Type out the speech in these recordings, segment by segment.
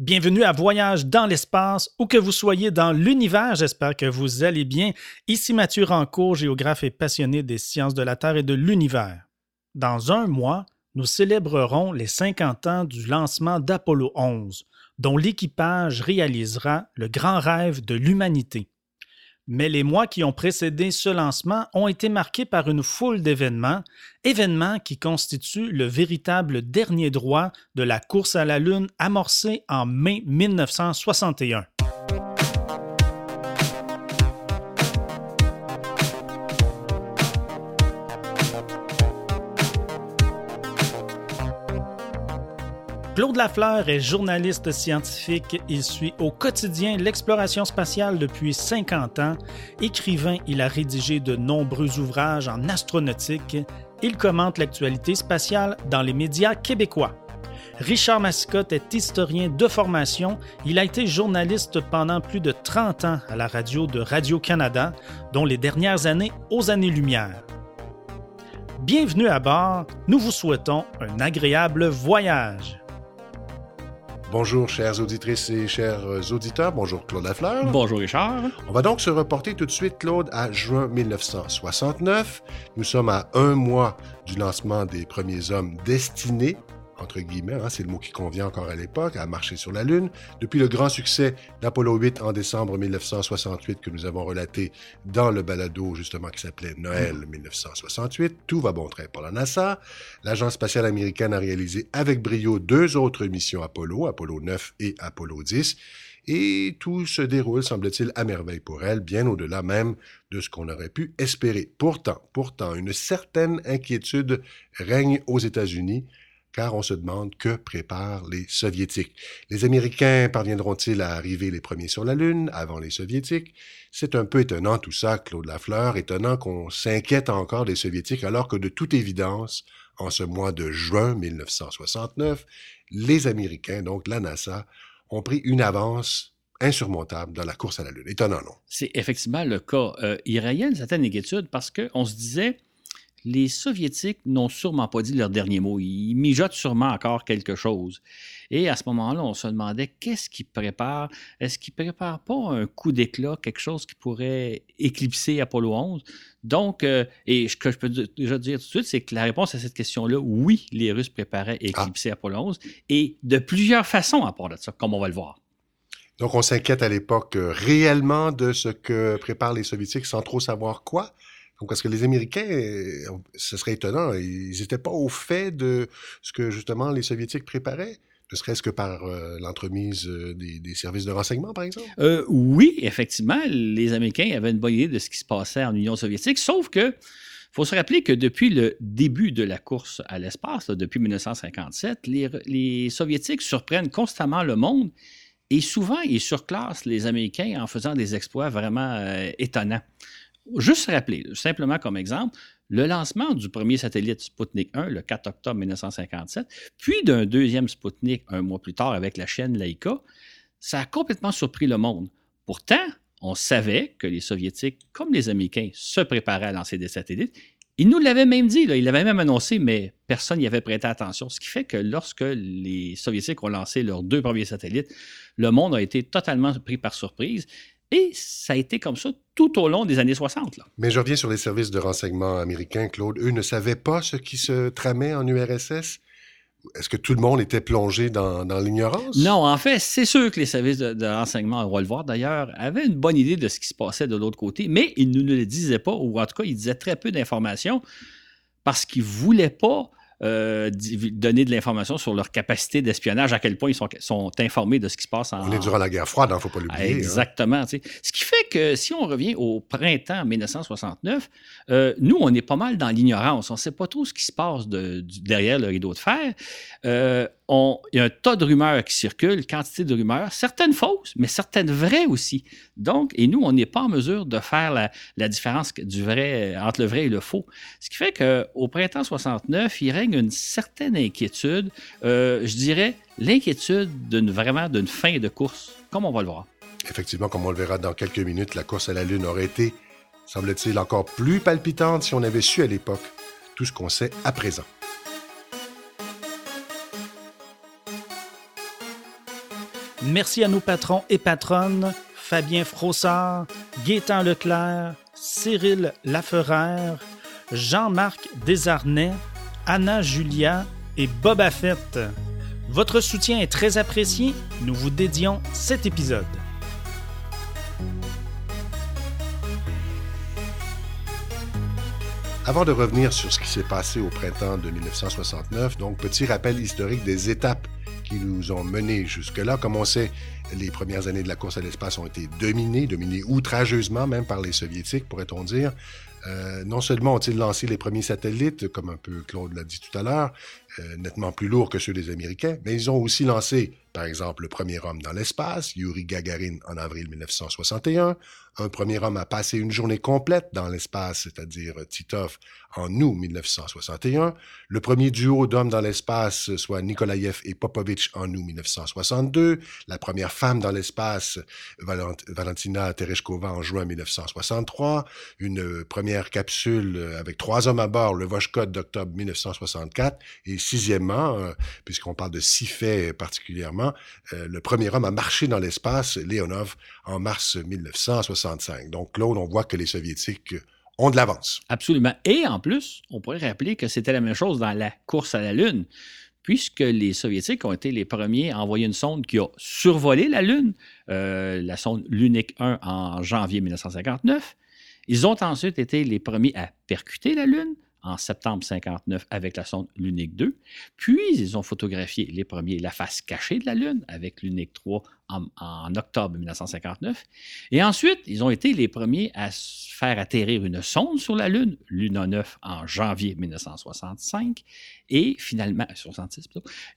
Bienvenue à Voyage dans l'espace, où que vous soyez dans l'univers, j'espère que vous allez bien. Ici Mathieu Rancourt, géographe et passionné des sciences de la Terre et de l'univers. Dans un mois, nous célébrerons les 50 ans du lancement d'Apollo 11, dont l'équipage réalisera le grand rêve de l'humanité. Mais les mois qui ont précédé ce lancement ont été marqués par une foule d'événements, événements qui constituent le véritable dernier droit de la course à la Lune amorcée en mai 1961. Claude Lafleur est journaliste scientifique. Il suit au quotidien l'exploration spatiale depuis 50 ans. Écrivain, il a rédigé de nombreux ouvrages en astronautique. Il commente l'actualité spatiale dans les médias québécois. Richard Mascotte est historien de formation. Il a été journaliste pendant plus de 30 ans à la radio de Radio-Canada, dont les dernières années aux années-lumière. Bienvenue à bord. Nous vous souhaitons un agréable voyage. Bonjour, chères auditrices et chers auditeurs. Bonjour, Claude Lafleur. Bonjour, Richard. On va donc se reporter tout de suite, Claude, à juin 1969. Nous sommes à un mois du lancement des premiers hommes destinés entre guillemets, hein, c'est le mot qui convient encore à l'époque, à marcher sur la Lune. Depuis le grand succès d'Apollo 8 en décembre 1968 que nous avons relaté dans le balado justement qui s'appelait Noël 1968, tout va bon train pour la NASA. L'Agence spatiale américaine a réalisé avec brio deux autres missions Apollo, Apollo 9 et Apollo 10. Et tout se déroule, semble-t-il, à merveille pour elle, bien au-delà même de ce qu'on aurait pu espérer. Pourtant, pourtant, une certaine inquiétude règne aux États-Unis car on se demande que préparent les Soviétiques. Les Américains parviendront-ils à arriver les premiers sur la Lune avant les Soviétiques? C'est un peu étonnant tout ça, Claude Lafleur, étonnant qu'on s'inquiète encore des Soviétiques alors que de toute évidence, en ce mois de juin 1969, les Américains, donc la NASA, ont pris une avance insurmontable dans la course à la Lune. Étonnant, non? C'est effectivement le cas. Euh, il y a une certaine inquiétude parce qu'on se disait, les Soviétiques n'ont sûrement pas dit leur dernier mot. Ils mijotent sûrement encore quelque chose. Et à ce moment-là, on se demandait qu'est-ce qu'ils préparent. Est-ce qu'ils préparent pas un coup d'éclat, quelque chose qui pourrait éclipser Apollo 11? Donc, euh, et ce que je peux déjà dire tout de suite, c'est que la réponse à cette question-là, oui, les Russes préparaient à éclipser ah. Apollo 11, et de plusieurs façons à part de ça, comme on va le voir. Donc, on s'inquiète à l'époque euh, réellement de ce que préparent les Soviétiques sans trop savoir quoi. Donc, parce que les Américains, euh, ce serait étonnant, ils n'étaient pas au fait de ce que justement les Soviétiques préparaient ne serait-ce que par euh, l'entremise euh, des, services de renseignement, par exemple? oui, effectivement, les Américains avaient une bonne idée de ce qui se passait en Union soviétique, sauf que faut se rappeler que depuis le début de la course à l'espace, depuis 1957, les, les, Soviétiques surprennent constamment le monde et souvent ils surclassent les Américains en faisant des exploits vraiment étonnants. Juste rappeler, simplement comme exemple, le lancement du premier satellite Sputnik 1 le 4 octobre 1957, puis d'un deuxième Sputnik un mois plus tard avec la chaîne Laika, ça a complètement surpris le monde. Pourtant, on savait que les Soviétiques, comme les Américains, se préparaient à lancer des satellites. Ils nous l'avaient même dit, ils l'avaient même annoncé, mais personne n'y avait prêté attention. Ce qui fait que lorsque les Soviétiques ont lancé leurs deux premiers satellites, le monde a été totalement pris par surprise. Et ça a été comme ça tout au long des années 60. Là. Mais je reviens sur les services de renseignement américains, Claude. Eux ne savaient pas ce qui se tramait en URSS. Est-ce que tout le monde était plongé dans, l'ignorance? Non, en fait, c'est sûr que les services de, renseignement, on va le voir d'ailleurs, avaient une bonne idée de ce qui se passait de l'autre côté, mais ils ne le disaient pas, ou en tout cas, ils disaient très peu d'informations parce qu'ils ne voulaient pas euh, donner de l'information sur leur capacité d'espionnage, à quel point ils sont, sont, informés de ce qui se passe en. On est durant la guerre froide, il hein, ne faut pas l'oublier. Hein. Exactement. Ce qui fait que si on revient au printemps 1969, euh, nous, on est pas mal dans l'ignorance. On ne sait pas trop ce qui se passe de, derrière le rideau de fer. Euh, il y a un tas de rumeurs qui circulent, quantité de rumeurs, certaines fausses, mais certaines vraies aussi. Donc, et nous, on n'est pas en mesure de faire la, différence du vrai, entre le vrai et le faux. Ce qui fait qu'au printemps 69, il règne une certaine inquiétude, euh, je dirais l'inquiétude d'une vraiment d'une fin de course, comme on va le voir. Effectivement, comme on le verra dans quelques minutes, la course à la Lune aurait été, semble-t-il, encore plus palpitante si on avait su à l'époque tout ce qu'on sait à présent. Merci à nos patrons et patronnes, Fabien Frossard, Gaétan Leclerc, Cyril Laferrère, Jean-Marc Desarnais, Anna Julia et Boba Fett. Votre soutien est très apprécié. Nous vous dédions cet épisode. Avant de revenir sur ce qui s'est passé au printemps de 1969, donc petit rappel historique des étapes qui nous ont menés jusque-là. Comme on sait, les premières années de la course à l'espace ont été dominées, dominées outrageusement même par les soviétiques, pourrait-on dire. Euh, non seulement ont-ils lancé les premiers satellites, comme un peu Claude l'a dit tout à l'heure, euh, nettement plus lourds que ceux des Américains, mais ils ont aussi lancé, par exemple, le premier homme dans l'espace, Yuri Gagarin, en avril 1961. Un premier homme a passé une journée complète dans l'espace, c'est-à-dire Titov, en août 1961. Le premier duo d'hommes dans l'espace, soit Nikolaev et Popovich, en août 1962. La première femme dans l'espace, Valentina Tereshkova, en juin 1963. Une première capsule avec trois hommes à bord, le Voskhod d'octobre 1964. Et sixièmement, euh, puisqu'on parle de six faits particulièrement, euh, le premier homme à marcher dans l'espace, Leonov, en mars 1965. Donc, Claude, on voit que les Soviétiques ont de l'avance. Absolument. Et en plus, on pourrait rappeler que c'était la même chose dans la course à la Lune, puisque les Soviétiques ont été les premiers à envoyer une sonde qui a survolé la Lune, euh, la sonde Lunik 1 en janvier 1959. Ils ont ensuite été les premiers à percuter la Lune en septembre 59 avec la sonde Lunik 2. Puis, ils ont photographié les premiers la face cachée de la Lune avec Lunik 3 en, octobre 1959. Et ensuite, ils ont été les premiers à faire atterrir une sonde sur la Lune, Luna 9, en janvier 1965, et finalement, 66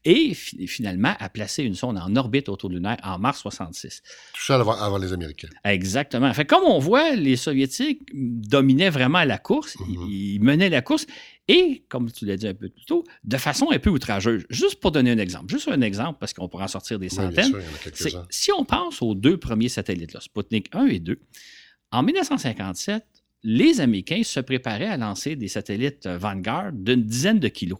et finalement à placer une sonde en orbite autour lunaire en mars 66. Tout ça avant, les Américains. Exactement. Fait, comme on voit, les Soviétiques dominaient vraiment la course, mm-hmm. ils menaient la course, et, comme tu l'as dit un peu plus tôt, de façon un peu outrageuse. Juste pour donner un exemple, juste un exemple, parce qu'on pourra en sortir des centaines. si on pense aux deux premiers satellites, là, Sputnik 1 et 2, en 1957, les Américains se préparaient à lancer des satellites Vanguard d'une dizaine de kilos.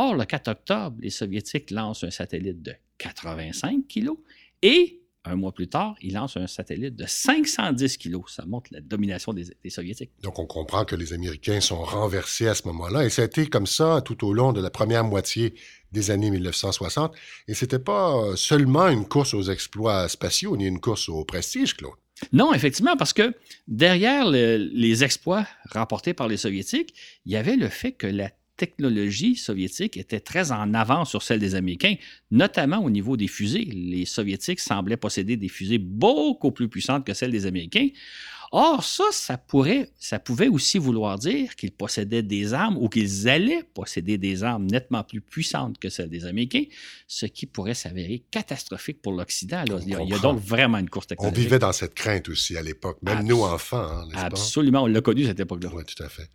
Or, le 4 octobre, les Soviétiques lancent un satellite de 85 kilos et un mois plus tard, il lance un satellite de 510 kilos. Ça montre la domination des, Soviétiques. Donc, on comprend que les Américains sont renversés à ce moment-là. Et ça a été comme ça tout au long de la première moitié des années 1960. Et c'était pas seulement une course aux exploits spatiaux, ni une course au prestige, Claude. Non, effectivement, parce que derrière les exploits rapportés par les Soviétiques, il y avait le fait que la technologie soviétique était très en avance sur celle des Américains, notamment au niveau des fusées. Les Soviétiques semblaient posséder des fusées beaucoup plus puissantes que celles des Américains. Or, ça, ça, pourrait, ça pouvait aussi vouloir dire qu'ils possédaient des armes ou qu'ils allaient posséder des armes nettement plus puissantes que celles des Américains, ce qui pourrait s'avérer catastrophique pour l'Occident. Il, y a donc vraiment une course technologique. On vivait dans cette crainte aussi à l'époque, même nous enfants. Hein, absolument, on l'a connu cette époque-là. Oui, tout à fait.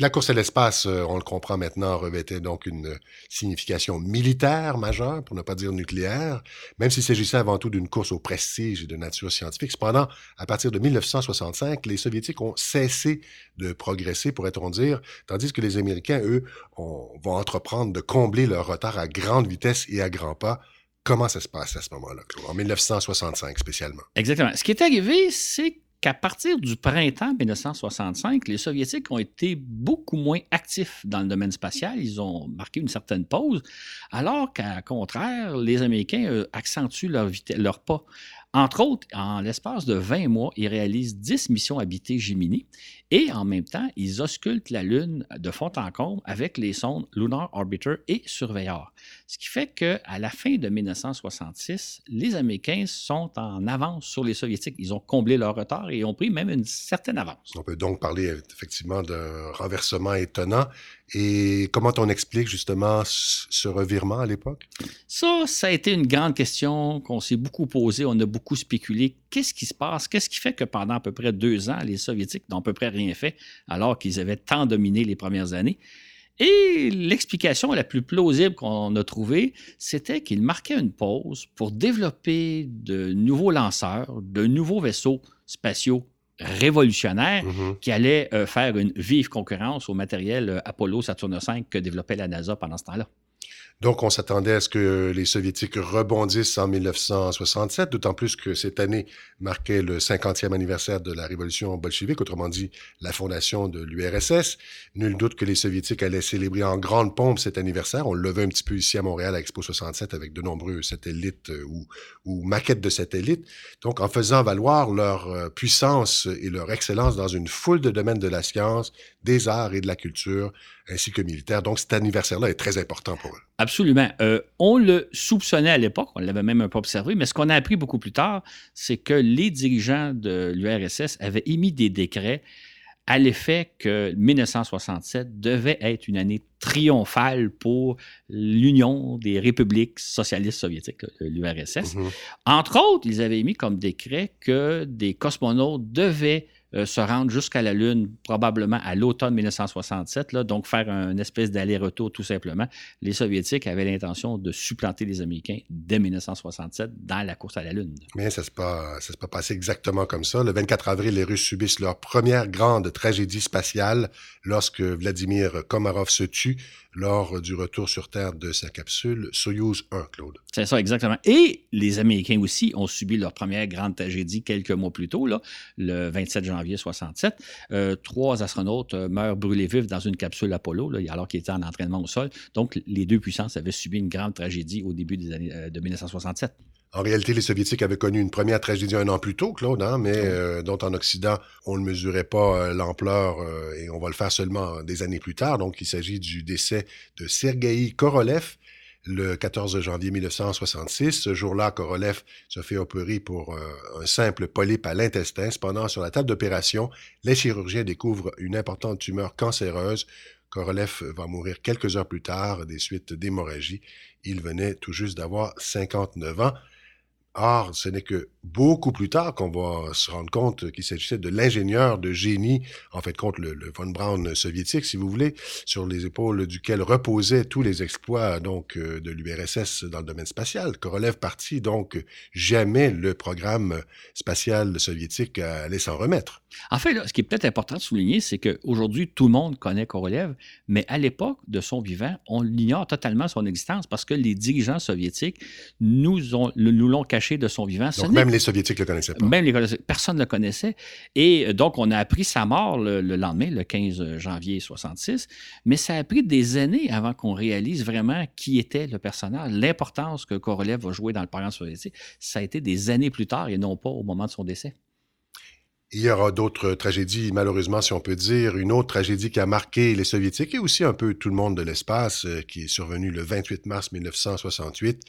La course à l'espace, euh, on le comprend maintenant, revêtait donc une signification militaire majeure, pour ne pas dire nucléaire, même s'il s'agissait avant tout d'une course au prestige et de nature scientifique. Cependant, à partir de 1965, les Soviétiques ont cessé de progresser, pourrait-on dire, tandis que les Américains, eux, vont entreprendre de combler leur retard à grande vitesse et à grands pas. Comment ça se passe à ce moment-là, En 1965 spécialement. Exactement. Ce qui est arrivé, c'est qu'à partir du printemps 1965, les Soviétiques ont été beaucoup moins actifs dans le domaine spatial. Ils ont marqué une certaine pause, alors qu'à contraire, les Américains accentuent leur, leur pas. Entre autres, en l'espace de 20 mois, ils réalisent 10 missions habitées Gemini et en même temps, ils auscultent la Lune de fond en comble avec les sondes Lunar Orbiter et Surveyor. Ce qui fait qu'à la fin de 1966, les Américains sont en avance sur les Soviétiques. Ils ont comblé leur retard et ont pris même une certaine avance. On peut donc parler effectivement d'un renversement étonnant. Et comment on explique justement ce revirement à l'époque? Ça, ça a été une grande question qu'on s'est beaucoup posée. On a beaucoup spéculé. Qu'est-ce qui se passe? Qu'est-ce qui fait que pendant à peu près deux ans, les Soviétiques n'ont à peu près rien fait alors qu'ils avaient tant dominé les premières années? Et l'explication la plus plausible qu'on a trouvée, c'était qu'ils marquaient une pause pour développer de nouveaux lanceurs, de nouveaux vaisseaux spatiaux révolutionnaire mm-hmm. qui allait euh, faire une vive concurrence au matériel euh, Apollo Saturne V que développait la NASA pendant ce temps-là. Donc, on s'attendait à ce que les Soviétiques rebondissent en 1967, d'autant plus que cette année marquait le 50e anniversaire de la révolution bolchevique, autrement dit la fondation de l'URSS. Nul doute que les Soviétiques allaient célébrer en grande pompe cet anniversaire. On le levait un petit peu ici à Montréal à Expo 67 avec de nombreux satellites euh, ou, maquettes de satellites. Donc, en faisant valoir leur euh, puissance et leur excellence dans une foule de domaines de la science, des arts et de la culture, ainsi que militaire. Donc, cet anniversaire-là est très important pour eux. Absolument. Euh, on le soupçonnait à l'époque, on l'avait même un peu observé, mais ce qu'on a appris beaucoup plus tard, c'est que les dirigeants de l'URSS avaient émis des décrets à l'effet que 1967 devait être une année triomphale pour l'Union des républiques socialistes soviétiques, l'URSS. Mm-hmm. Entre autres, ils avaient émis comme décret que des cosmonautes devaient euh, se rendre jusqu'à la Lune probablement à l'automne 1967, là, donc faire un espèce d'aller-retour tout simplement. Les Soviétiques avaient l'intention de supplanter les Américains dès 1967 dans la course à la Lune. Mais ça ne s'est pas, pas passé exactement comme ça. Le 24 avril, les Russes subissent leur première grande tragédie spatiale lorsque Vladimir Komarov se tue lors du retour sur Terre de sa capsule Soyuz 1, Claude. C'est ça, exactement. Et les Américains aussi ont subi leur première grande tragédie quelques mois plus tôt, le 27 janvier 67. Euh, trois astronautes euh, meurent brûlés vifs dans une capsule Apollo, alors qu'ils étaient en entraînement au sol. Donc, les deux puissances avaient subi une grande tragédie au début des années euh, de 1967. En réalité, les Soviétiques avaient connu une première tragédie un an plus tôt, Claude, hein, mais euh, dont en Occident, on ne mesurait pas euh, l'ampleur euh, et on va le faire seulement des années plus tard. Donc, il s'agit du décès de Sergei Korolev le 14 janvier 1966. Ce jour-là, Korolev se fait opérer pour un simple polype à l'intestin. Cependant, sur la table d'opération, les chirurgiens découvrent une importante tumeur cancéreuse. Korolev va mourir quelques heures plus tard des suites d'hémorragie. Il venait tout juste d'avoir 59 ans. Or, ce n'est que beaucoup plus tard qu'on va se rendre compte qu'il s'agissait de l'ingénieur de génie, en fait, contre le, von Braun soviétique, si vous voulez, sur les épaules duquel reposaient tous les exploits donc euh, de l'URSS dans le domaine spatial. Korolev parti, donc jamais le programme spatial soviétique allait s'en remettre. En fait, ce qui est peut-être important de souligner, c'est qu'aujourd'hui, tout le monde connaît Korolev, mais à l'époque de son vivant, on ignore totalement son existence parce que les dirigeants soviétiques nous, l'ont de son vivant. Donc, même les Soviétiques ne le connaissaient pas. Même les, personne ne le connaissait. Et euh, donc, on a appris sa mort le, lendemain, le 15 janvier 66, mais ça a pris des années avant qu'on réalise vraiment qui était le personnage, l'importance que Korolev va jouer dans le programme soviétique. Ça a été des années plus tard et non pas au moment de son décès. Il y aura d'autres tragédies, malheureusement, si on peut dire. Une autre tragédie qui a marqué les Soviétiques et aussi un peu tout le monde de l'espace, euh, qui est survenue le 28 mars 1968.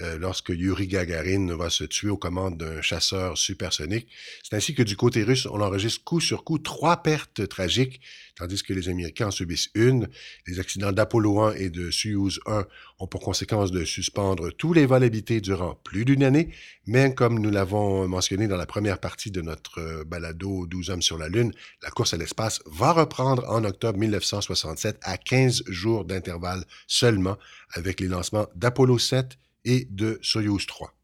Euh, lorsque Yuri Gagarin va se tuer aux commandes d'un chasseur supersonique. C'est ainsi que du côté russe, on enregistre coup sur coup trois pertes tragiques, tandis que les Américains en subissent une. Les accidents d'Apollo 1 et de Soyuz 1 ont pour conséquence de suspendre tous les vols habités durant plus d'une année, mais comme nous l'avons mentionné dans la première partie de notre euh, balado 12 hommes sur la Lune, la course à l'espace va reprendre en octobre 1967 à 15 jours d'intervalle seulement avec les lancements d'Apollo 7 et de Soyuz 3.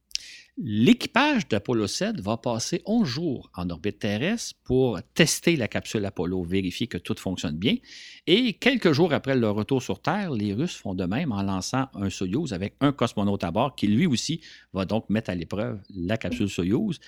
L'équipage d'Apollo 7 va passer 11 jours en orbite terrestre pour tester la capsule Apollo, vérifier que tout fonctionne bien. Et quelques jours après leur retour sur Terre, les Russes font de même en lançant un Soyuz avec un cosmonaute à bord qui lui aussi va donc mettre à l'épreuve la capsule Soyuz.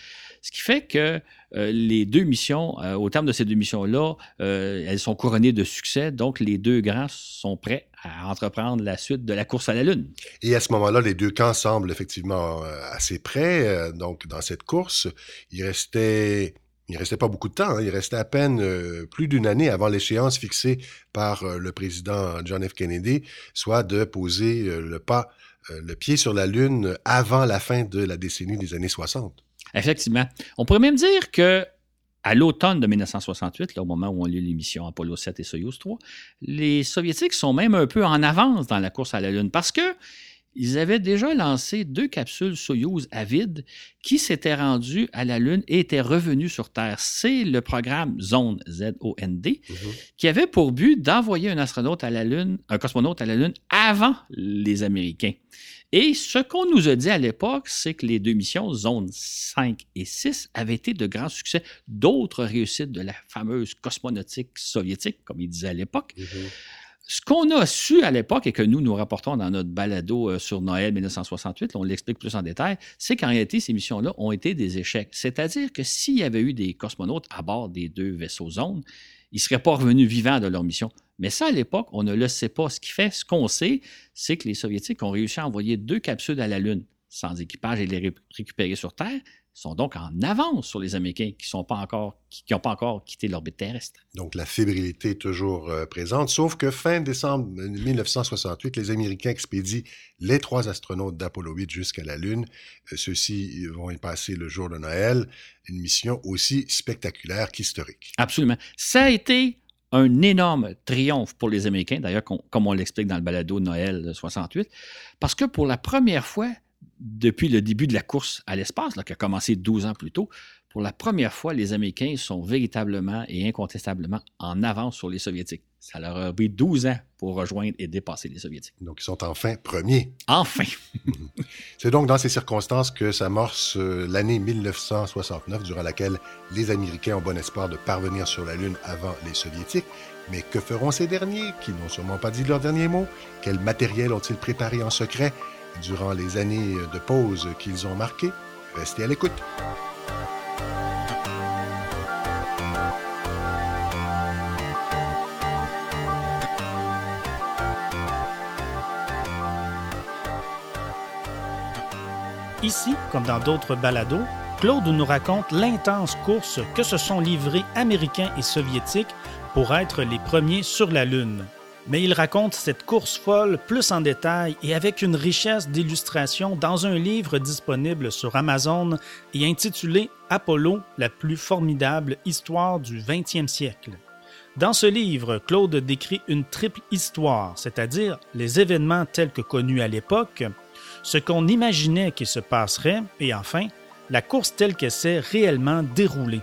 Ce qui fait que euh, les deux missions, euh, au terme de ces deux missions-là, euh, elles sont couronnées de succès. Donc les deux grands sont prêts à entreprendre la suite de la course à la Lune. Et à ce moment-là, les deux camps semblent effectivement euh, assez près. Euh, donc, dans cette course, il restait il restait pas beaucoup de temps. Hein. Il restait à peine euh, plus d'une année avant l'échéance fixée par le président John F. Kennedy, soit de poser le pas, le pied sur la Lune avant la fin de la décennie des années 60. Effectivement. On pourrait même dire que à l'automne de 1968, là, au moment où on lit l'émission Apollo 7 et Soyuz 3, les Soviétiques sont même un peu en avance dans la course à la Lune parce que ils avaient déjà lancé deux capsules Soyuz à vide qui s'étaient rendues à la Lune et étaient revenus sur Terre. C'est le programme Zone, Z-O-N-D, mhm. qui avait pour but d'envoyer un astronaute à la Lune, un cosmonaute à la Lune avant les Américains. Et ce qu'on nous a dit à l'époque, c'est que les deux missions, Zone 5 et 6, avaient été de grands succès. D'autres réussites de la fameuse cosmonautique soviétique, comme ils disaient à l'époque. Mhm. Ce qu'on a su à l'époque et que nous nous rapportons dans notre balado euh, sur Noël 1968, on l'explique plus en détail, c'est qu'en réalité, ces missions-là ont été des échecs. C'est-à-dire que s'il y avait eu des cosmonautes à bord des deux vaisseaux zones, ils ne seraient pas revenus vivants de leur mission. Mais ça, à l'époque, on ne le sait pas. Ce qui fait, ce qu'on sait, c'est que les Soviétiques ont réussi à envoyer deux capsules à la Lune sans équipage et les récupérer sur Terre sont donc en avance sur les Américains qui n'ont pas, encore, qui, pas encore quitté l'orbite terrestre. Donc la fébrilité est toujours euh, présente, sauf que fin décembre 1968, les Américains expédient les trois astronautes d'Apollo 8 jusqu'à la Lune. Euh, ceux-ci vont y passer le jour de Noël, une mission aussi spectaculaire qu'historique. Absolument. Ça a été un énorme triomphe pour les Américains, d'ailleurs, comme on l'explique dans le balado de Noël de 68, parce que pour la première fois, depuis le début de la course à l'espace, qui a commencé 12 ans plus tôt, pour la première fois, les Américains sont véritablement et incontestablement en avance sur les Soviétiques. Ça leur a pris 12 ans pour rejoindre et dépasser les Soviétiques. Donc, ils sont enfin premiers. Enfin! C'est donc dans ces circonstances que s'amorce euh, l'année 1969, durant laquelle les Américains ont bon espoir de parvenir sur la Lune avant les Soviétiques. Mais que feront ces derniers, qui n'ont sûrement pas dit leur dernier mot? Quel matériel ont-ils préparé en secret? durant les années de pause qu'ils ont marquées? Restez à l'écoute. Ici, comme dans d'autres balados, Claude nous raconte l'intense course que se sont livrés Américains et Soviétiques pour être les premiers sur la Lune mais il raconte cette course folle plus en détail et avec une richesse d'illustrations dans un livre disponible sur Amazon et intitulé Apollo, la plus formidable histoire du 20e siècle. Dans ce livre, Claude décrit une triple histoire, c'est-à-dire les événements tels que connus à l'époque, ce qu'on imaginait qu'il se passerait et enfin, la course telle qu'elle s'est réellement déroulée.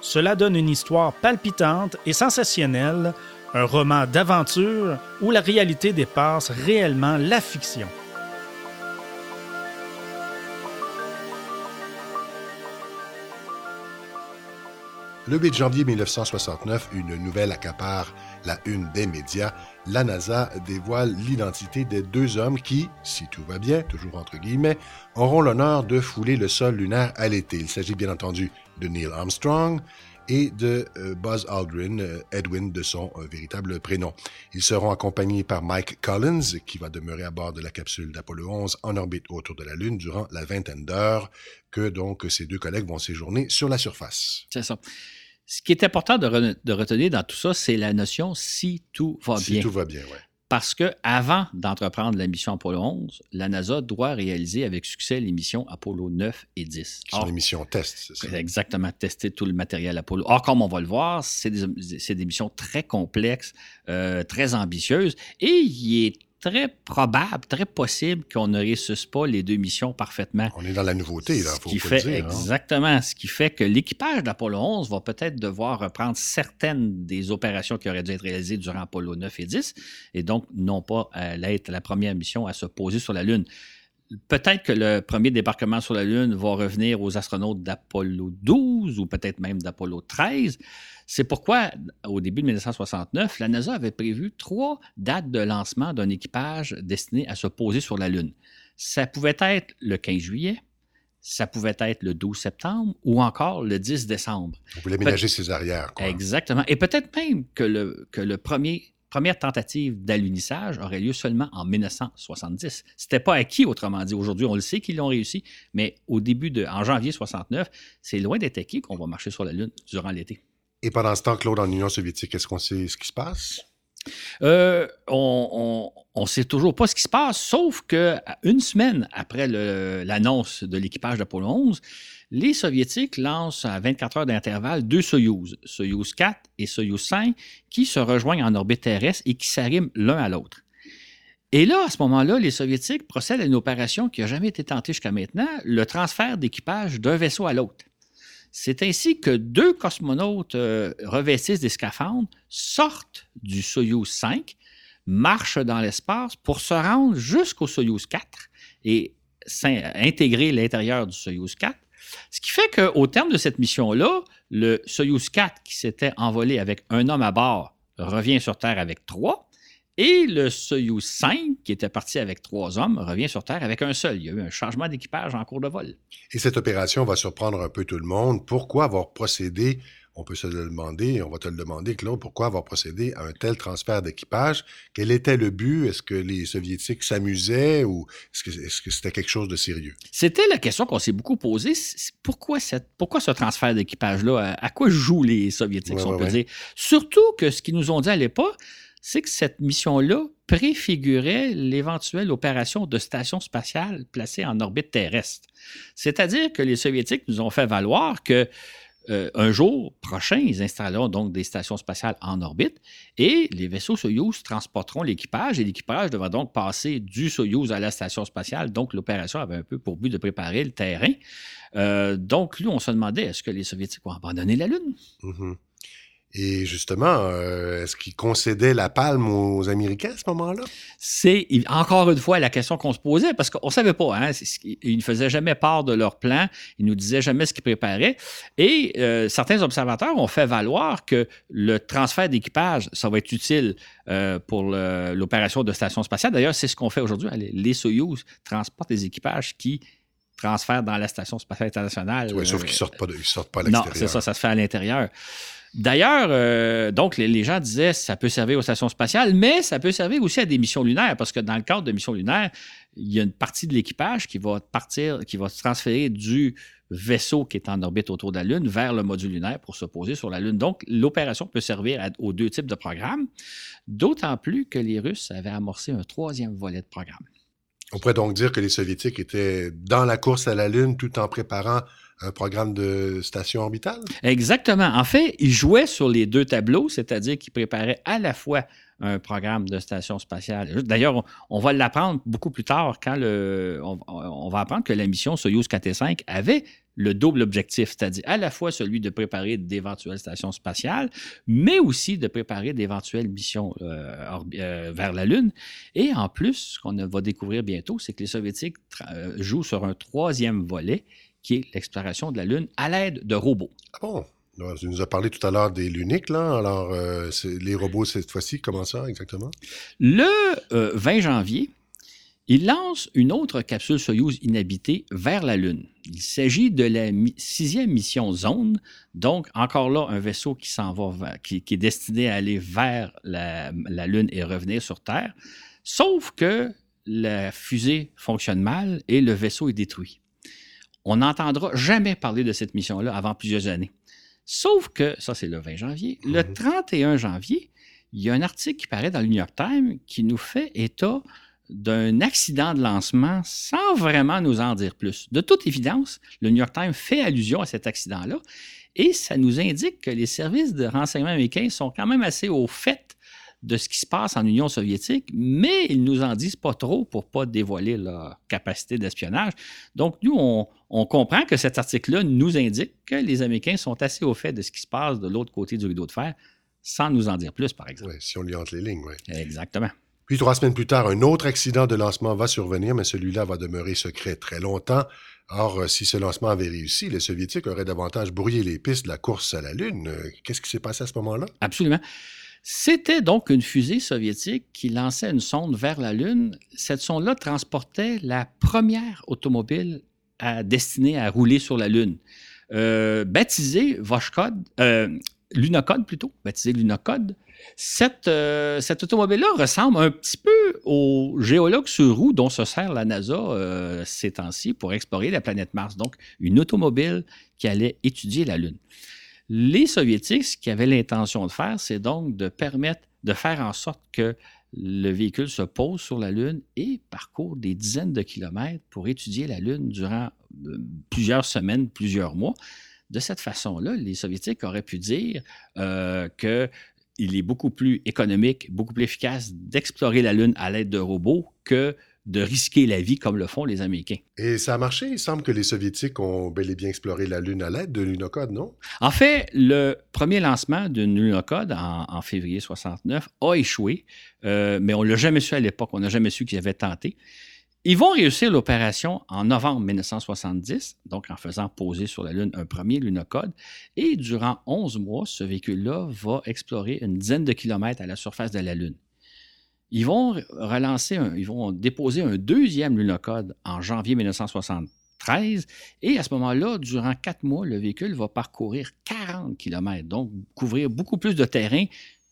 Cela donne une histoire palpitante et sensationnelle un roman d'aventure où la réalité dépasse réellement la fiction. Le 8 janvier 1969, une nouvelle accapare la une des médias. La NASA dévoile l'identité des deux hommes qui, si tout va bien, toujours entre guillemets, auront l'honneur de fouler le sol lunaire à l'été. Il s'agit bien entendu de Neil Armstrong, et de euh, Buzz Aldrin, euh, Edwin de son euh, véritable prénom. Ils seront accompagnés par Mike Collins, qui va demeurer à bord de la capsule d'Apollo 11 en orbite autour de la Lune durant la vingtaine d'heures que donc ces deux collègues vont séjourner sur la surface. C'est ça. Ce qui est important de, de retenir dans tout ça, c'est la notion si tout va bien. Si tout va bien, oui parce qu'avant d'entreprendre la mission Apollo 11, la NASA doit réaliser avec succès les missions Apollo 9 et 10. Qui sont les missions test, c'est ça? Exactement, tester tout le matériel Apollo. Or, comme on va le voir, c'est des, des, missions très complexes, euh, très ambitieuses, et il est très probable, très possible qu'on ne réussisse pas les deux missions parfaitement. On est dans la nouveauté, là, faut qui fait, dire, hein. Exactement. Ce qui fait que l'équipage d'Apollo 11 va peut-être devoir reprendre certaines des opérations qui auraient dû être réalisées durant Apollo 9 et 10, et donc non pas être la première mission à se poser sur la Lune. Peut-être que le premier débarquement sur la Lune va revenir aux astronautes d'Apollo 12 ou peut-être même d'Apollo 13. C'est pourquoi, au début de 1969, la NASA avait prévu trois dates de lancement d'un équipage destiné à se poser sur la Lune. Ça pouvait être le 15 juillet, ça pouvait être le 12 septembre ou encore le 10 décembre. Vous voulez ménager ses arrières. Quoi. Exactement. Et peut-être même que le, que le premier première tentative d'alunissage aurait lieu seulement en 1970. C'était pas acquis, autrement dit. Aujourd'hui, on le sait qu'ils l'ont réussi, mais au début de, en janvier 69, c'est loin d'être acquis qu'on va marcher sur la Lune durant l'été. Et pendant ce temps, Claude, en Union soviétique, est-ce qu'on sait ce qui se passe? Euh, on ne sait toujours pas ce qui se passe, sauf que une semaine après l'annonce de l'équipage d'Apollo 11, les Soviétiques lancent à 24 heures d'intervalle deux Soyouz, Soyouz 4 et Soyouz 5, qui se rejoignent en orbite terrestre et qui s'arriment l'un à l'autre. Et là, à ce moment-là, les Soviétiques procèdent à une opération qui n'a jamais été tentée jusqu'à maintenant, le transfert d'équipage d'un vaisseau à l'autre. C'est ainsi que deux cosmonautes euh, revêtissent des scaphandres, sortent du Soyouz 5, marchent dans l'espace pour se rendre jusqu'au Soyouz 4 et intégrer l'intérieur du Soyouz 4. Ce qui fait qu'au terme de cette mission-là, le Soyouz 4, qui s'était envolé avec un homme à bord, revient sur Terre avec trois, Et le Soyuz 5, qui était parti avec trois hommes, revient sur Terre avec un seul. Il y a eu un changement d'équipage en cours de vol. Et cette opération va surprendre un peu tout le monde. Pourquoi avoir procédé on peut se le demander, on va te le demander, Claude, pourquoi avoir procédé à un tel transfert d'équipage? Quel était le but? Est-ce que les Soviétiques s'amusaient ou est-ce que c'était quelque chose de sérieux? C'était la question qu'on s'est beaucoup posée. Pourquoi, cette, pourquoi ce transfert d'équipage-là? À, quoi jouent les Soviétiques, si on peut dire? Surtout que ce qu'ils nous ont dit à l'époque, c'est que cette mission-là préfigurait l'éventuelle opération de station spatiale placée en orbite terrestre. C'est-à-dire que les Soviétiques nous ont fait valoir que euh, un jour prochain, ils installeront donc des stations spatiales en orbite et les vaisseaux Soyuz transporteront l'équipage et l'équipage devra donc passer du Soyuz à la station spatiale. Donc, l'opération avait un peu pour but de préparer le terrain. Euh, donc, nous, on se demandait est-ce que les Soviétiques vont abandonner la Lune? Mm-hmm. Et justement, euh, est-ce qu'ils concédaient la palme aux Américains à ce moment-là? C'est encore une fois la question qu'on se posait parce qu'on ne savait pas. Hein, ils ne faisaient jamais part de leur plan. Ils nous disaient jamais ce qu'ils préparaient. Et euh, certains observateurs ont fait valoir que le transfert d'équipage, ça va être utile euh, pour l'opération de station spatiale. D'ailleurs, c'est ce qu'on fait aujourd'hui. Les Soyuz transportent des équipages qui transfèrent dans la station spatiale internationale. Oui, sauf qu'ils ne sortent, pas sortent pas à l'extérieur. Non, c'est ça, ça se fait à l'intérieur. D'ailleurs, euh, donc, les, gens disaient ça peut servir aux stations spatiales, mais ça peut servir aussi à des missions lunaires, parce que dans le cadre de missions lunaires, il y a une partie de l'équipage qui va partir, qui va se transférer du vaisseau qui est en orbite autour de la Lune vers le module lunaire pour se poser sur la Lune. Donc, l'opération peut servir aux deux types de programmes, d'autant plus que les Russes avaient amorcé un troisième volet de programme. On pourrait donc dire que les Soviétiques étaient dans la course à la Lune tout en préparant un programme de station orbitale? Exactement. En fait, ils jouaient sur les deux tableaux, c'est-à-dire qu'ils préparaient à la fois un programme de station spatiale. D'ailleurs, on, va l'apprendre beaucoup plus tard quand on, va apprendre que la mission Soyuz 4 et 5 avait le double objectif, c'est-à-dire à la fois celui de préparer d'éventuelles stations spatiales, mais aussi de préparer d'éventuelles missions euh, euh, vers la Lune. Et en plus, ce qu'on va découvrir bientôt, c'est que les Soviétiques euh, jouent sur un troisième volet qui est l'exploration de la Lune à l'aide de robots. Ah bon? tu nous as parlé tout à l'heure des Luniques, là. Alors, euh, les robots, cette fois-ci, comment ça exactement? Le 20 euh, janvier, il lance une autre capsule Soyuz inhabitée vers la Lune. Il s'agit de la sixième mission Zone, donc encore là un vaisseau qui s'en va, qui, est destiné à aller vers la, la, Lune et revenir sur Terre. Sauf que la fusée fonctionne mal et le vaisseau est détruit on n'entendra jamais parler de cette mission-là avant plusieurs années. Sauf que, ça c'est le 20 janvier, le 31 mhm. janvier, il y a un article qui paraît dans le New York Times qui nous fait état d'un accident de lancement sans vraiment nous en dire plus. De toute évidence, le New York Times fait allusion à cet accident-là et ça nous indique que les services de renseignement américains sont quand même assez au fait de ce qui se passe en Union soviétique, mais ils nous en disent pas trop pour pas dévoiler leur capacité d'espionnage. Donc, nous, on, comprend que cet article-là nous indique que les Américains sont assez au fait de ce qui se passe de l'autre côté du rideau de fer, sans nous en dire plus, par exemple. Oui, si on lit entre les lignes, oui. Exactement. Puis trois semaines plus tard, un autre accident de lancement va survenir, mais celui-là va demeurer secret très longtemps. Or, euh, si ce lancement avait réussi, les Soviétiques auraient davantage brouillé les pistes de la course à la Lune. Euh, qu'est-ce qui s'est passé à ce moment-là? Absolument. C'était donc une fusée soviétique qui lançait une sonde vers la Lune. Cette sonde-là transportait la première automobile destinée à rouler sur la Lune. Euh, baptisée Voshkod, euh, plutôt, baptisée Lunocode. Cette, euh, cette automobile-là ressemble un petit peu au géologue sur roue dont se sert la NASA ces temps-ci pour explorer la planète Mars. Donc, une automobile qui allait étudier la Lune. Les Soviétiques, ce qu'ils avaient l'intention de faire, c'est donc de permettre, de faire en sorte que le véhicule se pose sur la Lune et parcourt des dizaines de kilomètres pour étudier la Lune durant euh, plusieurs semaines, plusieurs mois. De cette façon-là, les Soviétiques auraient pu dire euh, qu'il est beaucoup plus économique, beaucoup plus efficace d'explorer la Lune à l'aide de robots que de risquer la vie comme le font les Américains. Et ça a marché. Il semble que les Soviétiques ont bel et bien exploré la Lune à l'aide de Lunocode, non? En fait, le premier lancement d'une Lunocode en, février 69 a échoué, euh, mais on ne l'a jamais su à l'époque. On n'a jamais su qu'ils avaient tenté. Ils vont réussir l'opération en novembre 1970, donc en faisant poser sur la Lune un premier lunocode. Et durant 11 mois, ce véhicule-là va explorer une dizaine de kilomètres à la surface de la Lune Ils vont relancer, ils vont déposer un deuxième lunocode en janvier 1973. Et à ce moment-là, durant quatre mois, le véhicule va parcourir 40 km, donc couvrir beaucoup plus de terrain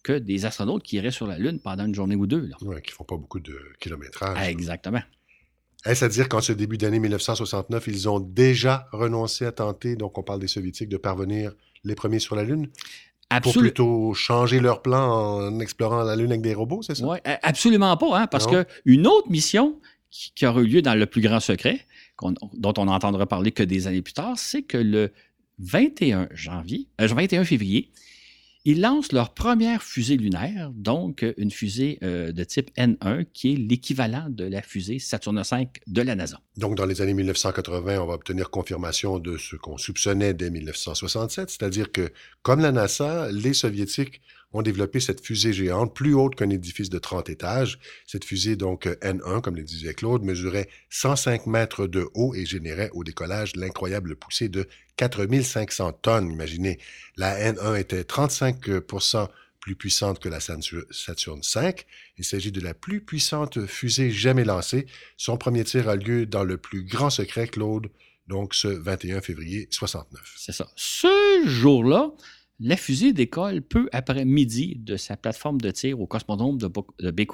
que des astronautes qui iraient sur la Lune pendant une journée ou deux. Oui, qui ne font pas beaucoup de kilométrage. Ah, exactement. Est-ce à dire qu'en ce début d'année 1969, ils ont déjà renoncé à tenter, donc on parle des soviétiques, de parvenir les premiers sur la Lune? Pour plutôt changer leur plan en explorant la Lune avec des robots, c'est ça? Oui, absolument pas, hein, parce qu'une autre mission qui, qui, aura eu lieu dans le plus grand secret, dont on n'entendra parler que des années plus tard, c'est que le 21 janvier, 21 euh, février, ils lancent leur première fusée lunaire, donc une fusée euh, de type N1, qui est l'équivalent de la fusée Saturne V de la NASA. Donc, dans les années 1980, on va obtenir confirmation de ce qu'on soupçonnait dès 1967, c'est-à-dire que, comme la NASA, les Soviétiques ont développé cette fusée géante, plus haute qu'un édifice de 30 étages. Cette fusée, donc N1, comme le disait Claude, mesurait 105 mètres de haut et générait au décollage l'incroyable poussée de 4500 tonnes. Imaginez, la N1 était 35% plus puissante que la Saturne V. Il s'agit de la plus puissante fusée jamais lancée. Son premier tir a lieu dans le plus grand secret, Claude, donc ce 21 février 69. C'est ça. Ce jour-là, la fusée décolle peu après midi de sa plateforme de tir au cosmodrome de, de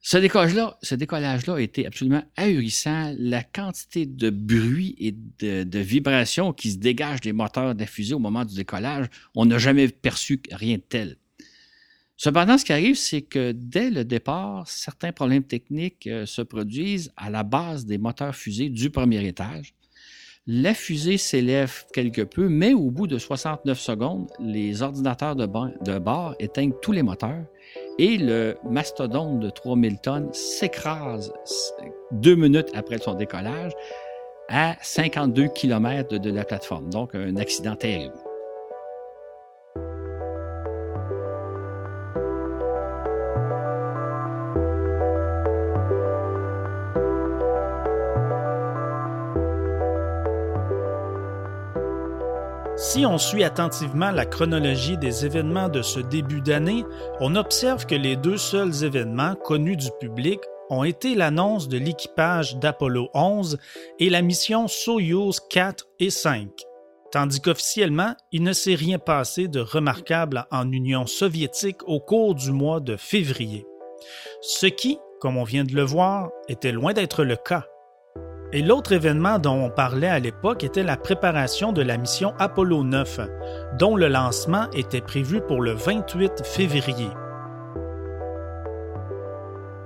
Ce décollage-là, ce décollage-là a été absolument ahurissant. La quantité de bruit et de, de vibrations qui se dégagent des moteurs de la fusée au moment du décollage, on n'a jamais perçu rien de tel. Cependant, ce qui arrive, c'est que dès le départ, certains problèmes techniques euh, se produisent à la base des moteurs fusées du premier étage. La fusée s'élève quelque peu, mais au bout de 69 secondes, les ordinateurs de, bord éteignent tous les moteurs et le mastodonte de 3000 tonnes s'écrase deux minutes après son décollage à 52 km de la plateforme. Donc, un accident terrible. Si on suit attentivement la chronologie des événements de ce début d'année, on observe que les deux seuls événements connus du public ont été l'annonce de l'équipage d'Apollo 11 et la mission Soyuz 4 et 5, tandis qu'officiellement, il ne s'est rien passé de remarquable en Union soviétique au cours du mois de février. Ce qui, comme on vient de le voir, était loin d'être le cas. Et l'autre événement dont on parlait à l'époque était la préparation de la mission Apollo 9, dont le lancement était prévu pour le 28 février.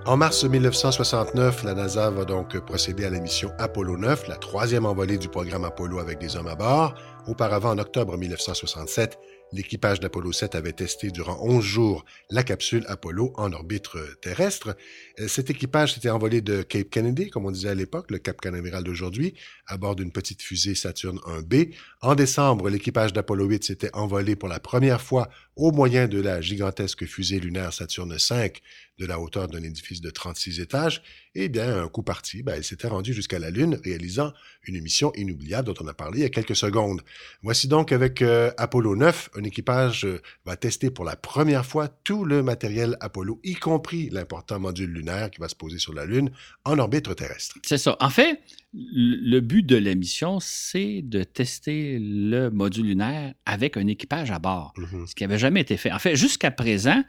En mars 1969, la NASA va donc procéder à la mission Apollo 9, la troisième envolée du programme Apollo avec des hommes à bord. Auparavant, en octobre 1967, L'équipage d'Apollo 7 avait testé durant 11 jours la capsule Apollo en orbite terrestre. Euh, cet équipage s'était envolé de Cape Kennedy, comme on disait à l'époque, le Cap Canaveral d'aujourd'hui, à bord d'une petite fusée Saturne 1B. En décembre, l'équipage d'Apollo 8 s'était envolé pour la première fois au moyen de la gigantesque fusée lunaire Saturne 5 de la hauteur d'un édifice de 36 étages. Et bien, un coup parti, ben, il s'était rendu jusqu'à la Lune, réalisant une mission inoubliable dont on a parlé il y a quelques secondes. Voici donc avec euh, Apollo 9, un équipage euh, va tester pour la première fois tout le matériel Apollo, y compris l'important module lunaire qui va se poser sur la Lune en orbite terrestre. C'est ça. En fait, le but de la mission, c'est de tester le module lunaire avec un équipage à bord, mm-hmm. ce qui n'avait jamais été fait. En fait, jusqu'à présent,